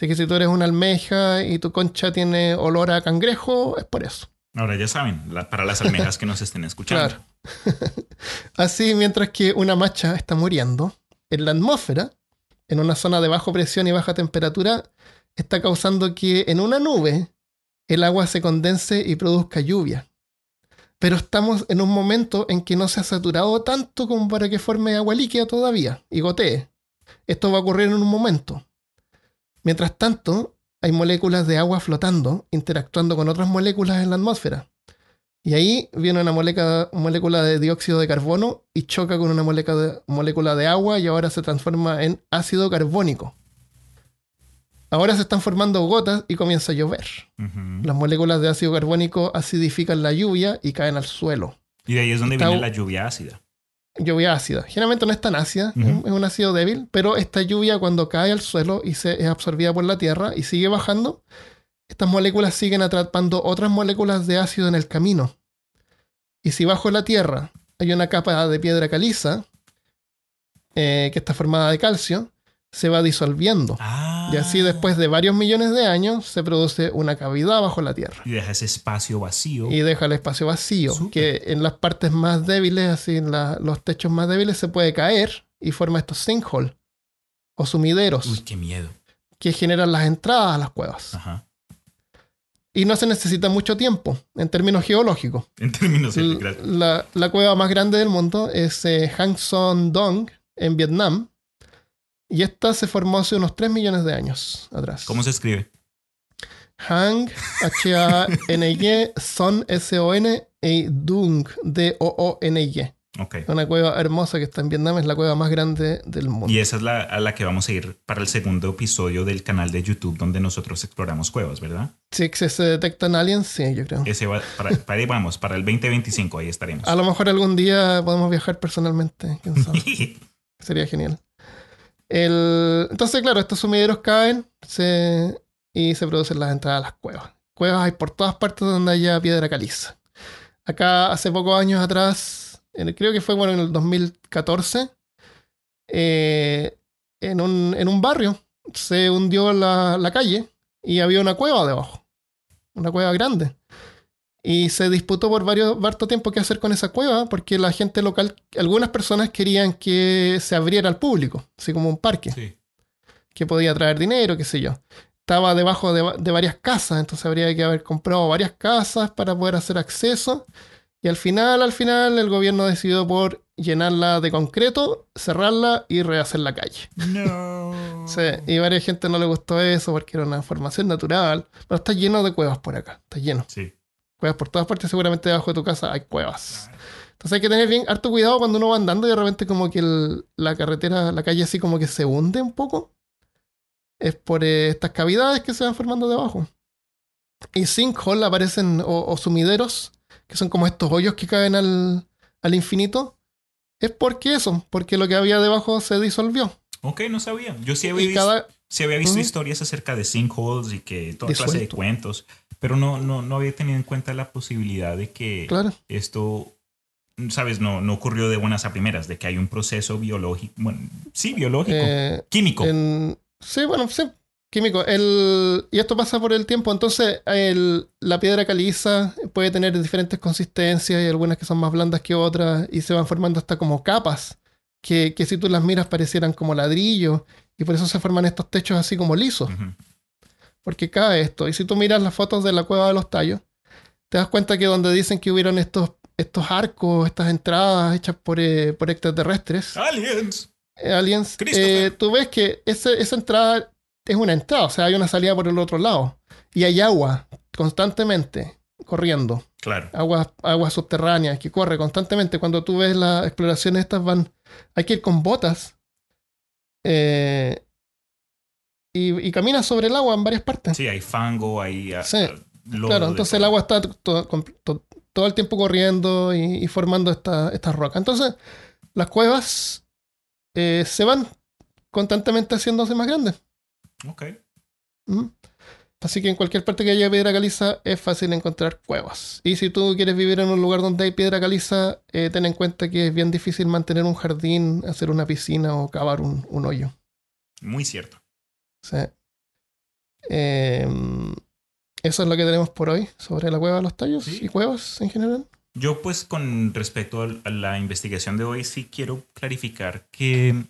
Así que si tú eres una almeja y tu concha tiene olor a cangrejo, es por eso. Ahora ya saben, la- para las almejas que nos estén escuchando. Claro. Así, mientras que una macha está muriendo, en la atmósfera, en una zona de baja presión y baja temperatura, está causando que en una nube el agua se condense y produzca lluvia. Pero estamos en un momento en que no se ha saturado tanto como para que forme agua líquida todavía y gotee. Esto va a ocurrir en un momento. Mientras tanto, hay moléculas de agua flotando, interactuando con otras moléculas en la atmósfera. Y ahí viene una molécula, molécula de dióxido de carbono y choca con una molécula de, molécula de agua y ahora se transforma en ácido carbónico. Ahora se están formando gotas y comienza a llover. Las moléculas de ácido carbónico acidifican la lluvia y caen al suelo. Y de ahí es donde Está- viene la lluvia ácida. Lluvia ácida. Generalmente no es tan ácida, es un ácido débil, pero esta lluvia cuando cae al suelo y se es absorbida por la tierra y sigue bajando, estas moléculas siguen atrapando otras moléculas de ácido en el camino. Y si bajo la tierra hay una capa de piedra caliza, eh, que está formada de calcio, se va disolviendo. Ah. Y así después de varios millones de años se produce una cavidad bajo la tierra. Y deja ese espacio vacío. Y deja el espacio vacío, que en las partes más débiles, así en la- los techos más débiles, se puede caer y forma estos sinkholes o sumideros Uy, qué miedo. que generan las entradas a las cuevas. Ajá. Y no se necesita mucho tiempo en términos geológicos. En términos. La, la cueva más grande del mundo es eh, Hang Son Dong en Vietnam. Y esta se formó hace unos 3 millones de años atrás. ¿Cómo se escribe? Hang, H-A-N-Y, Son, S-O-N, y Dung, D-O-O-N-Y. Ok. Una cueva hermosa que está en Vietnam, es la cueva más grande del mundo. Y esa es la, a la que vamos a ir para el segundo episodio del canal de YouTube donde nosotros exploramos cuevas, ¿verdad? Si que se detectan aliens, sí, yo creo. Ese va, para, para ahí vamos, para el 2025 ahí estaremos. A lo mejor algún día podemos viajar personalmente, quién sabe. Sería genial. El- Entonces, claro, estos sumideros caen se... y se producen las entradas a las cuevas. Cuevas hay por todas partes donde haya piedra caliza. Acá, hace pocos años atrás, creo que fue bueno, en el 2014, eh, en, un, en un barrio se hundió la, la calle y había una cueva debajo. Una cueva grande. Y se disputó por varios, harto tiempo qué hacer con esa cueva, porque la gente local, algunas personas querían que se abriera al público, así como un parque, Sí. que podía traer dinero, qué sé yo. Estaba debajo de, va- de varias casas, entonces habría que haber comprado varias casas para poder hacer acceso. Y al final, al final, el gobierno decidió por llenarla de concreto, cerrarla y rehacer la calle. No. Sí, y varias gente no le gustó eso porque era una formación natural. Pero está lleno de cuevas por acá, está lleno Sí. Cuevas por todas partes, seguramente debajo de tu casa hay cuevas. Entonces hay que tener bien harto cuidado cuando uno va andando y de repente como que el- la carretera, la calle así como que se hunde un poco. Es por eh, estas cavidades que se van formando debajo. Y sinkhole aparecen, o, o sumideros, que son como estos hoyos que caen al, al infinito. Es porque eso, porque lo que había debajo se disolvió. Ok, no sabía. Yo sí había Y visto, cada, sí había visto historias acerca de sinkholes y que toda clase de Disuelto. cuentos, pero no, no, no había tenido en cuenta la posibilidad de que claro, esto, sabes, no, no ocurrió de buenas a primeras, de que hay un proceso biológico, bueno, sí, biológico, eh, químico. en- sí, bueno, sí, químico. El, y esto pasa por el tiempo. Entonces, el- la piedra caliza puede tener diferentes consistencias y algunas que son más blandas que otras y se van formando hasta como capas que, que si tú las miras parecieran como ladrillos y por eso se forman estos techos así como lisos. Porque cae esto. Y si tú miras las fotos de la cueva de los tallos, te das cuenta que donde dicen que hubieron estos, estos arcos, estas entradas hechas por, eh, por extraterrestres, Aliens. eh, aliens, eh, tú ves que ese- esa entrada es una entrada, o sea, hay una salida por el otro lado. Y hay agua constantemente corriendo, Claro. agua, agua subterránea que corre constantemente. Cuando tú ves las exploraciones estas van, hay que ir con botas. eh, y, y caminas sobre el agua en varias partes. Sí, hay fango, hay ah, Sí, ah, Claro, entonces el agua está todo el tiempo corriendo y, y formando esta- estas rocas. Entonces, las cuevas eh, se van constantemente haciéndose más grandes. Ok. ¿Mm? Así que en cualquier parte que haya piedra caliza es fácil encontrar cuevas. Y si tú quieres vivir en un lugar donde hay piedra caliza, eh, ten en cuenta que es bien difícil mantener un jardín, hacer una piscina o cavar un, un hoyo. Muy cierto. Sí. Em, eso es lo que tenemos por hoy sobre la cueva de los tallos Sí. y cuevas en general. Yo pues con respecto a la investigación de hoy sí quiero clarificar que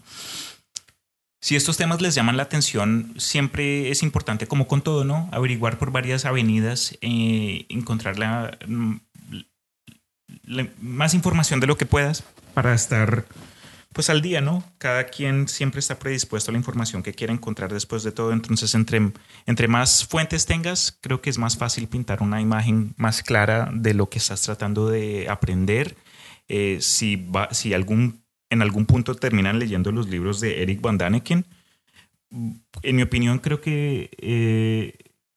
si estos temas les llaman la atención, siempre es importante, como con todo, ¿no? Averiguar por varias avenidas, eh, encontrar la, mm, la- más información de lo que puedas para estar pues al día, ¿no? Cada quien siempre está predispuesto a la información que quiera encontrar después de todo. Entonces, entre, entre más fuentes tengas, creo que es más fácil pintar una imagen más clara de lo que estás tratando de aprender. Eh, si, va, si algún, en algún punto terminan leyendo los libros de Eric Van Daniken, en mi opinión, creo que eh,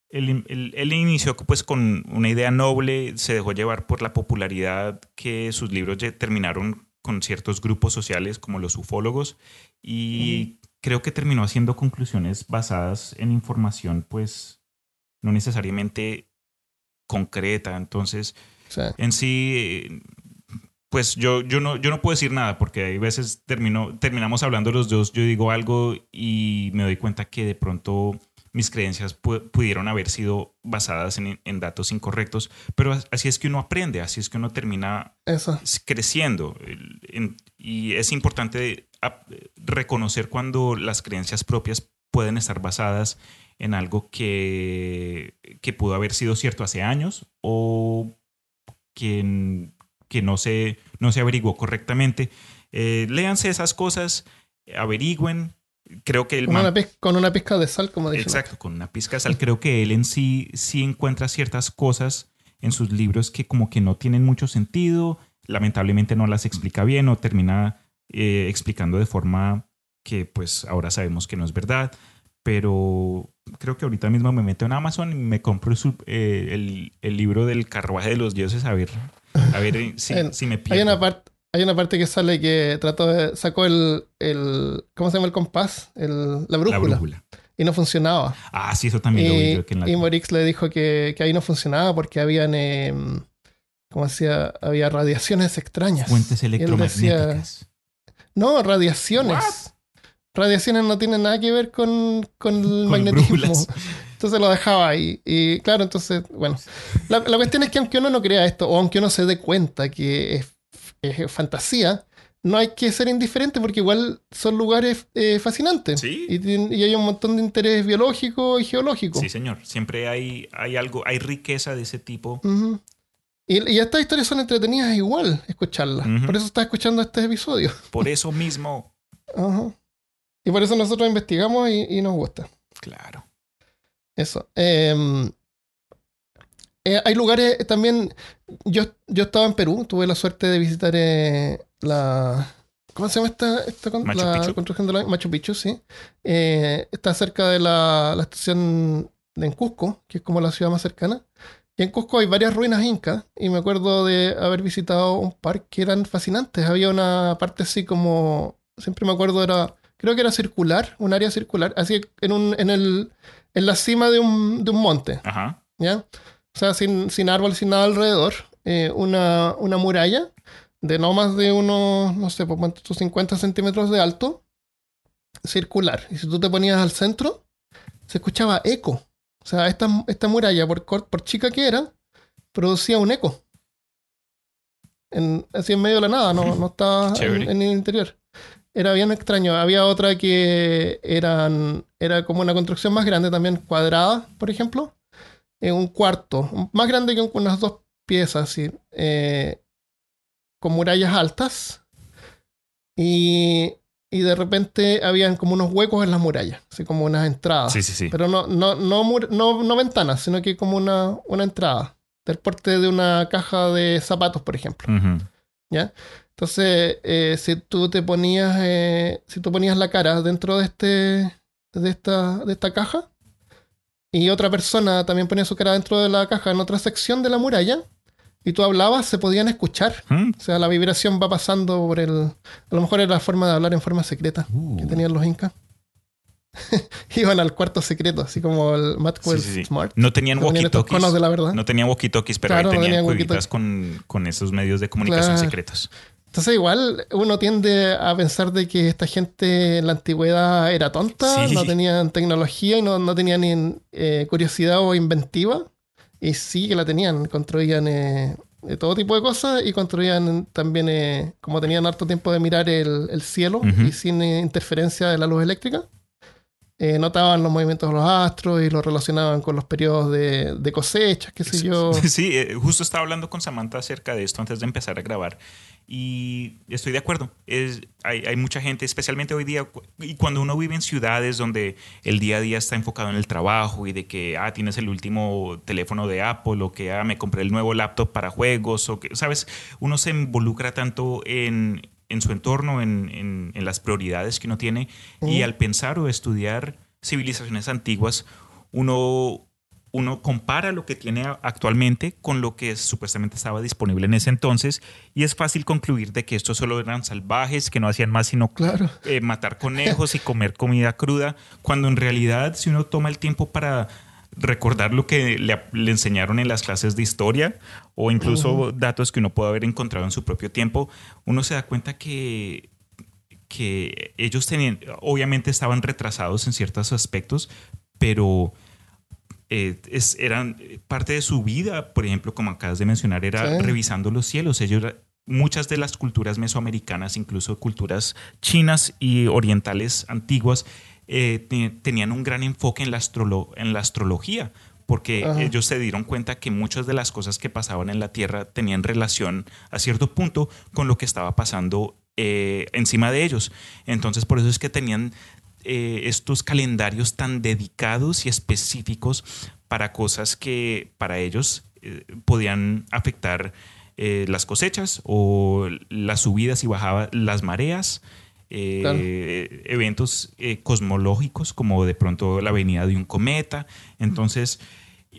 él, él- inició pues con una idea noble, se dejó llevar por la popularidad que sus libros terminaron con ciertos grupos sociales como los ufólogos y creo que terminó haciendo conclusiones basadas en información pues no necesariamente concreta. Entonces, en sí, pues yo, yo, no, yo no puedo decir nada porque hay veces termino, terminamos hablando los dos, yo digo algo y me doy cuenta que de pronto mis creencias pu- pudieron haber sido basadas en, en datos incorrectos, pero as- así es que uno aprende, así es que uno termina eso. creciendo y es importante reconocer cuando las creencias propias pueden estar basadas en algo que, que pudo haber sido cierto hace años o que, que no, se, no se averiguó correctamente. Eh, léanse esas cosas, averigüen. Creo que el Con una, pizca, con una pizca de sal, como dicen. Exacto, con una pizca de sal. Creo que él en sí sí encuentra ciertas cosas en sus libros que como que no tienen mucho sentido, lamentablemente no las explica bien o termina eh, explicando de forma que pues ahora sabemos que no es verdad, pero creo que ahorita mismo me meto en Amazon y me compro su- eh, el, el libro del carruaje de los dioses a ver, a ver eh, si, En- si me Hay pierdo. una, parte hay una parte que sale que trató de, sacó el, el. ¿Cómo se llama el compás? El, la, brújula, La brújula. Y no funcionaba. Ah, sí, eso también lo vi Y, yo aquí en la... y Morix le dijo que, que ahí no funcionaba porque habían. Eh, ¿Cómo decía? Había radiaciones extrañas. Fuentes decía- electromagnéticas. No, radiaciones. Radiaciones no tienen nada que ver con, con el Con magnetismo. brújulas. Entonces lo dejaba ahí. Y claro, entonces, bueno. La, la cuestión es que aunque uno no crea esto, o aunque uno se dé cuenta que es, es fantasía, no hay que ser indiferente porque igual son lugares eh, fascinantes. Sí. Y, hay un montón de interés biológico y geológico. Sí, señor. Siempre hay, hay algo, hay riqueza de ese tipo. Ujú. y, y estas historias son entretenidas igual escucharlas. Por eso estás escuchando este episodio. Por eso mismo. Ajá. Y por eso nosotros investigamos y, y nos gusta. Claro. Eso. Em, eh, hay lugares eh, también. Yo, yo estaba en Perú, tuve la suerte de visitar eh, la. ¿Cómo se llama esta, esta con- Machu la Picchu. construcción de la Machu Picchu? Sí. Eh, está cerca de la, la estación de en Cusco, que es como la ciudad más cercana. Y en Cusco hay varias ruinas incas, y me acuerdo de haber visitado un par que eran fascinantes. Había una parte así como. Siempre me acuerdo era creo que era circular, un área circular, así en, un, en, el, en la cima de un, de un monte. Ajá. ¿Ya? O sea, sin, sin árbol, sin nada alrededor. eh, una, una muralla de no más de unos, no sé, por cuánto, 50 centímetros de alto, circular. Y si tú te ponías al centro, se escuchaba eco. O sea, esta, esta muralla, por, por chica que era, producía un eco. En- así en medio de la nada, no, no estaba en, en el interior. Era bien extraño. Había otra que eran, era como una construcción más grande, también cuadrada, por ejemplo. En un cuarto, más grande que un- unas dos piezas, así, eh, con murallas altas. Y, y de repente habían como unos huecos en las murallas, así como unas entradas. Sí, sí, sí. Pero no, no, no, no, no ventanas, sino que como una, una entrada. Del porte de una caja de zapatos, por ejemplo. ¿Ya? Entonces, eh, si tú te ponías, eh, si tú ponías la cara dentro de este, de esta, de esta caja, y otra persona también ponía su cara dentro de la caja en otra sección de la muralla, y tú hablabas, se podían escuchar. Mm, O sea, la vibración va pasando por el. A lo mejor era la forma de hablar en forma secreta que tenían los incas. Iban al cuarto secreto, así como el Maxwell Sí, sí, sí. Smart. No tenían walkie-talkies. No tenían walkie-talkies, pero Claro, ahí no tenían tenían cuevitas walkie-talkie. con, con esos medios de comunicación Claro. secretos. Entonces, igual uno tiende a pensar de que esta gente en la antigüedad era tonta, Sí. no tenían tecnología y no, no tenían ni, eh, curiosidad o inventiva. Y sí que la tenían, construían eh, de todo tipo de cosas y construían también, eh, como tenían harto tiempo de mirar el, el cielo y sin eh, interferencia de la luz eléctrica, eh, notaban los movimientos de los astros y los relacionaban con los periodos de, de cosechas, qué sé yo. Sí, eh, justo estaba hablando con Samantha acerca de esto antes de empezar a grabar. Y estoy de acuerdo. Es, hay, hay mucha gente, especialmente hoy día, y cuando uno vive en ciudades donde el día a día está enfocado en el trabajo y de que, ah, tienes el último teléfono de Apple o que, ah, me compré el nuevo laptop para juegos o que, ¿sabes? Uno se involucra tanto en, en su entorno, en, en- en las prioridades que uno tiene y al pensar o estudiar civilizaciones antiguas, uno uno compara lo que tiene actualmente con lo que supuestamente estaba disponible en ese entonces y es fácil concluir de que estos solo eran salvajes, que no hacían más sino Claro. eh, matar conejos y comer comida cruda, cuando en realidad si uno toma el tiempo para recordar lo que le, le enseñaron en las clases de historia o incluso datos que uno puede haber encontrado en su propio tiempo, uno se da cuenta que que ellos tenían, obviamente estaban retrasados en ciertos aspectos, pero eh, es- eran parte de su vida, por ejemplo, como acabas de mencionar, era Sí. revisando los cielos. Ellos, muchas de las culturas mesoamericanas, incluso culturas chinas y orientales antiguas, eh, te- tenían un gran enfoque en la, astrolo- en la astrología, porque Ajá. ellos se dieron cuenta que muchas de las cosas que pasaban en la Tierra tenían relación a cierto punto con lo que estaba pasando eh, encima de ellos. Entonces, por eso es que tenían eh, estos calendarios tan dedicados y específicos para cosas que para ellos eh, podían afectar eh, las cosechas o las subidas y bajadas, las mareas, Claro. eventos cosmológicos como de pronto la venida de un cometa. Entonces,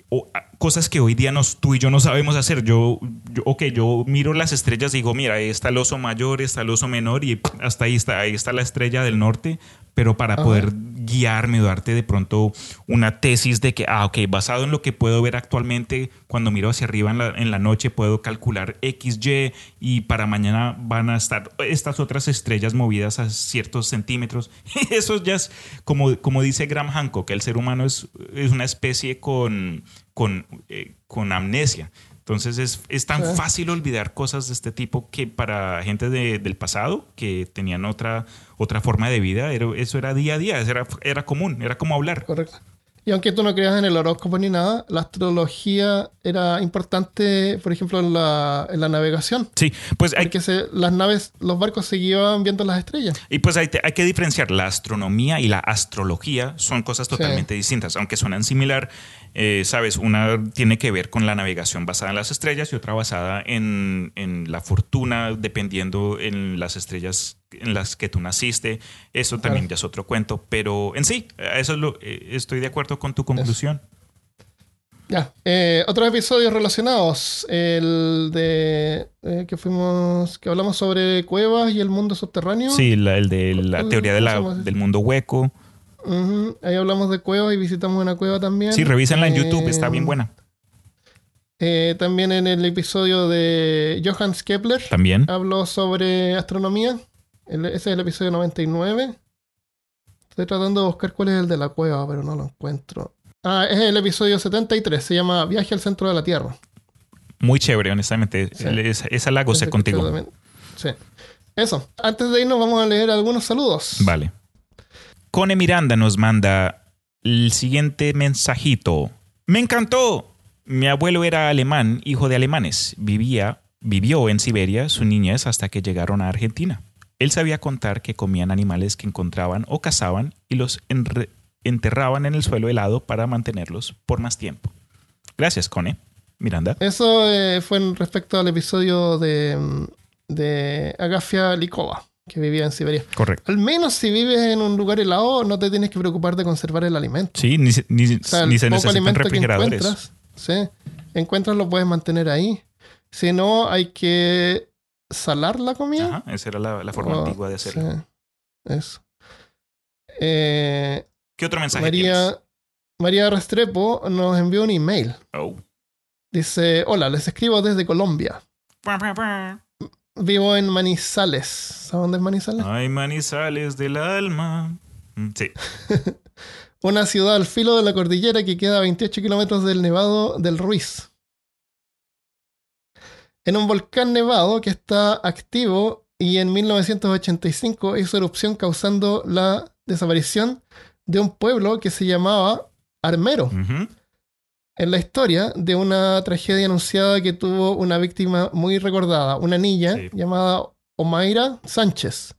o, a- cosas que hoy día nos, tú y yo no sabemos hacer. Yo, yo, ok, yo miro las estrellas y digo, mira, ahí está el oso mayor, está el oso menor y hasta ahí está, ahí está la estrella del norte, pero para Ajá. poder guiarme o darte de pronto una tesis de que, ah, ok, basado en lo que puedo ver actualmente, cuando miro hacia arriba en la, en la noche puedo calcular X, Y y para mañana van a estar estas otras estrellas movidas a ciertos centímetros. Eso ya es, como, como dice Graham Hancock, el ser humano es, es una especie con, con, eh, con amnesia. Entonces es, es tan Sí. fácil olvidar cosas de este tipo que para gente de- del pasado que tenían otra, otra forma de vida, era- eso era día a día, era, era común, era como hablar. Correcto. Y aunque tú no creas en el horóscopo ni nada, la astrología era importante, por ejemplo, en la, en la navegación. Sí, pues hay, se- las naves, los barcos se guiaban viendo las estrellas. y pues hay, hay que diferenciar la astronomía y la astrología, son cosas Sí. totalmente distintas, aunque suenan similar. Eh, Sabes, una tiene que ver con la navegación basada en las estrellas y otra basada en, en la fortuna, dependiendo en las estrellas en las que tú naciste. Eso también ya es otro cuento, pero en sí, eso es lo, eh, estoy de acuerdo con tu conclusión. Ya. Eh, otros episodios relacionados. El de eh, que fuimos. que hablamos sobre cuevas y el mundo subterráneo. Sí, la- el de la ¿Cómo- teoría de la- del mundo hueco. Ahí hablamos de cuevas y visitamos una cueva también. Sí, revísenla en YouTube, está Eh, bien buena. eh, también en el episodio de Johannes Kepler También. habló sobre astronomía. El- ese es el episodio 99. Estoy tratando de buscar cuál es el de la cueva, pero no lo encuentro. Ah, es el episodio 73. Se llama Viaje al centro de la Tierra. Muy chévere, honestamente. Sí. Esa, esa la contigo. Sí. Eso. Antes de irnos vamos a leer algunos saludos. Vale. Cone Miranda nos manda el siguiente mensajito. Me encantó. Mi abuelo era alemán, hijo de alemanes. Vivía, vivió en Siberia su niñez hasta que llegaron a Argentina. Él sabía contar que comían animales que encontraban o cazaban y los enterraban en el suelo helado para mantenerlos por más tiempo. Gracias, Cone. Miranda. Eso eh, fue en respecto al episodio de, de Agafia Likova, que vivía en Siberia. Correcto. Al menos si vives en un lugar helado, no te tienes que preocupar de conservar el alimento. Sí, ni, se- ni- O sea, ni se necesitan alimento que refrigeradores. encuentras, sí, encuentras lo puedes mantener ahí. Si no, hay que salar la comida. Ajá, esa era la, la forma o- antigua de hacerlo. sí, eso. Eh, ¿Qué otro mensaje tienes? María, María Restrepo nos envió un email. Oh. Dice, hola, les escribo desde Colombia. Vivo en Manizales. ¿Sabes dónde es Manizales? Ay, manizales del alma. Mm, Sí. Una ciudad al filo de la cordillera que queda a 28 kilómetros del Nevado del Ruiz. En un volcán nevado que está activo y en 1985 hizo erupción causando la desaparición de un pueblo que se llamaba Armero. En la historia de una tragedia anunciada que tuvo una víctima muy recordada, una niña Sí. llamada Omaira Sánchez.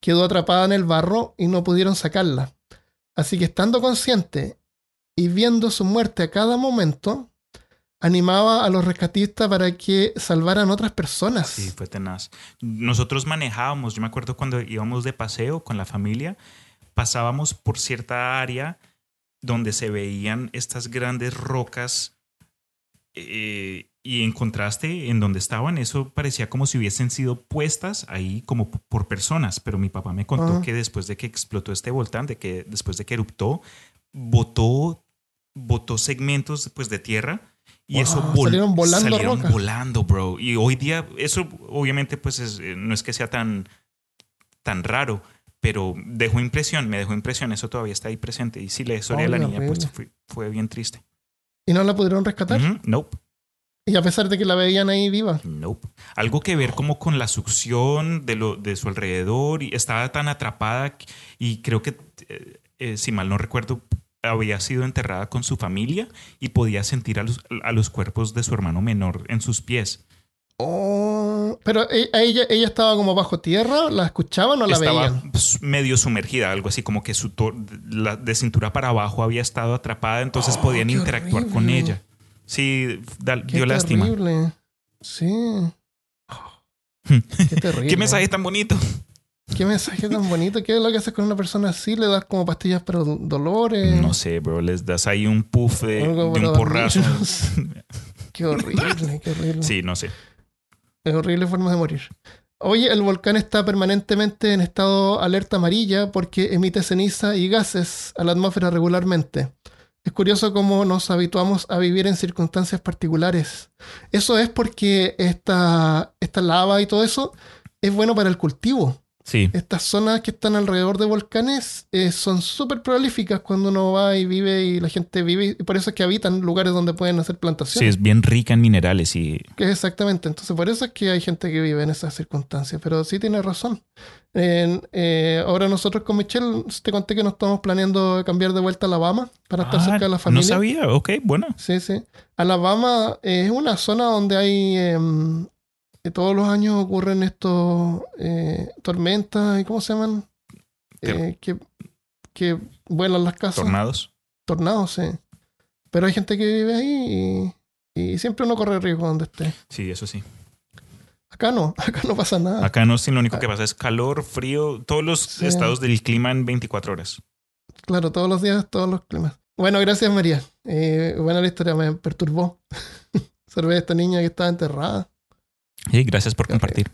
Quedó atrapada en el barro y no pudieron sacarla. Así que estando consciente y viendo su muerte a cada momento, animaba a los rescatistas para que salvaran otras personas. Sí, fue tenaz. Nosotros manejábamos, yo me acuerdo cuando íbamos de paseo con la familia, pasábamos por cierta área donde se veían estas grandes rocas eh, y en contraste en donde estaban, eso parecía como si hubiesen sido puestas ahí como por personas, pero mi papá me contó Ajá. que después de que explotó este volcán, de que después de que eruptó, botó, botó segmentos pues, de tierra y Wow, eso vol- salieron volando salieron volando, bro. Y hoy día, eso obviamente pues es- eh, no es que sea tan, tan raro, pero dejó impresión, me dejó impresión, eso todavía está ahí presente. Y sí, la historia de la niña pues fue, fue bien triste. Y no la pudieron rescatar. Ujú, Nope. Y a pesar de que la veían ahí viva. Nope. Algo que ver como con la succión de, lo, de su alrededor y estaba tan atrapada y creo que, eh, eh, si mal no recuerdo, había sido enterrada con su familia y podía sentir a los, a los cuerpos de su hermano menor en sus pies. Oh, pero e- ella, ella estaba como bajo tierra, ¿la escuchaban o la estaba veían? medio sumergida, algo así como que su la, de cintura para abajo había estado atrapada, entonces Oh, podían interactuar con ella. Sí, da- Qué dio lástima. Sí. Qué terrible. ¿Qué mensaje tan bonito? ¿Qué mensaje tan bonito? ¿Qué es lo que haces con una persona así? ¿Le das como pastillas para do- dolores? No sé, bro, les das ahí un puff de, de un porrazo. Qué horrible, qué horrible. Sí, no sé. Es horrible forma de morir. Oye, el volcán está permanentemente en estado alerta amarilla porque emite ceniza y gases a la atmósfera regularmente. Es curioso cómo nos habituamos a vivir en circunstancias particulares. Eso es porque esta, esta lava y todo eso es bueno para el cultivo. Sí, Estas zonas que están alrededor de volcanes eh, son súper prolíficas cuando uno va y vive y la gente vive. Y por eso es que habitan lugares donde pueden hacer sí, plantaciones. es bien rica en minerales y Exactamente, entonces por eso es que hay gente que vive en esas circunstancias, pero sí tiene razón. Eh, ahora nosotros con Michelle te conté que nos estamos planeando cambiar de vuelta a Alabama para estar Ah, cerca de la No familia. sabía, ok, bueno. Sí, sí. Alabama es una zona donde hay em, todos los años ocurren estos eh, tormentas y cómo se llaman Eh, que, que vuelan las casas Tornados. tornados, sí. Pero hay gente que vive ahí y, y siempre uno corre riesgo donde esté. Sí, eso sí. Acá no, acá no pasa nada. Acá no, sí, lo único que pasa es calor, frío, todos los Sí. estados del clima en 24 horas. Claro, todos los días, todos los climas. Bueno, gracias María. Eh, buena la historia, me perturbó. Saber a esta niña que estaba enterrada. Sí, gracias por compartir.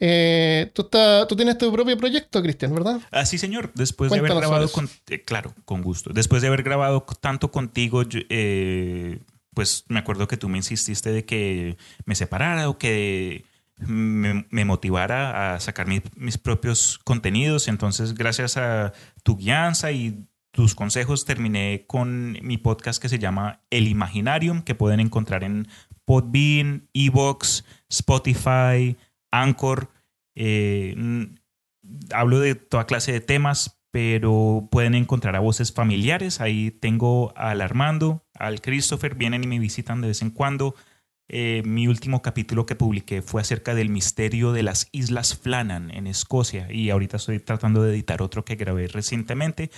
Eh, ¿tú, está- tú tienes tu propio proyecto, Cristian, ¿verdad? Ah, sí, señor. Después de haber grabado con, eh, claro, con gusto. Después de haber grabado tanto contigo, yo, eh, pues me acuerdo que tú me insististe de que me separara o que me, me motivara a sacar mi- mis propios contenidos. Entonces, gracias a tu guianza y tus consejos, terminé con mi podcast que se llama El Imaginarium, que pueden encontrar en Podbean, Evox, Spotify, Anchor. Eh, mm, hablo de toda clase de temas, pero pueden encontrar a voces familiares. Ahí tengo al Armando, al Christopher, vienen y me visitan de vez en cuando. Eh, mi último capítulo que publiqué fue acerca del misterio de las Islas Flannan en Escocia y ahorita estoy tratando de editar otro que grabé recientemente.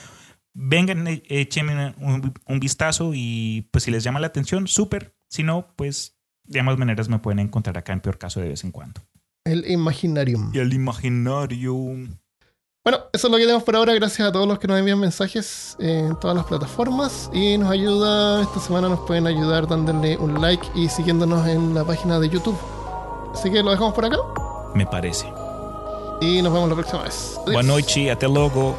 Vengan, eh, échenme un, un vistazo y pues si les llama la atención, súper. Si no, pues de ambas maneras me pueden encontrar acá en peor caso de vez en cuando. El Imaginarium. Y el imaginario. Bueno, eso es lo que tenemos por ahora. Gracias a todos los que nos envían mensajes en todas las plataformas. Y nos ayuda, esta semana nos pueden ayudar dándole un like y siguiéndonos en la página de YouTube. Así que lo dejamos por acá Me parece. y nos vemos la próxima vez. Adiós. Boa noite, até logo.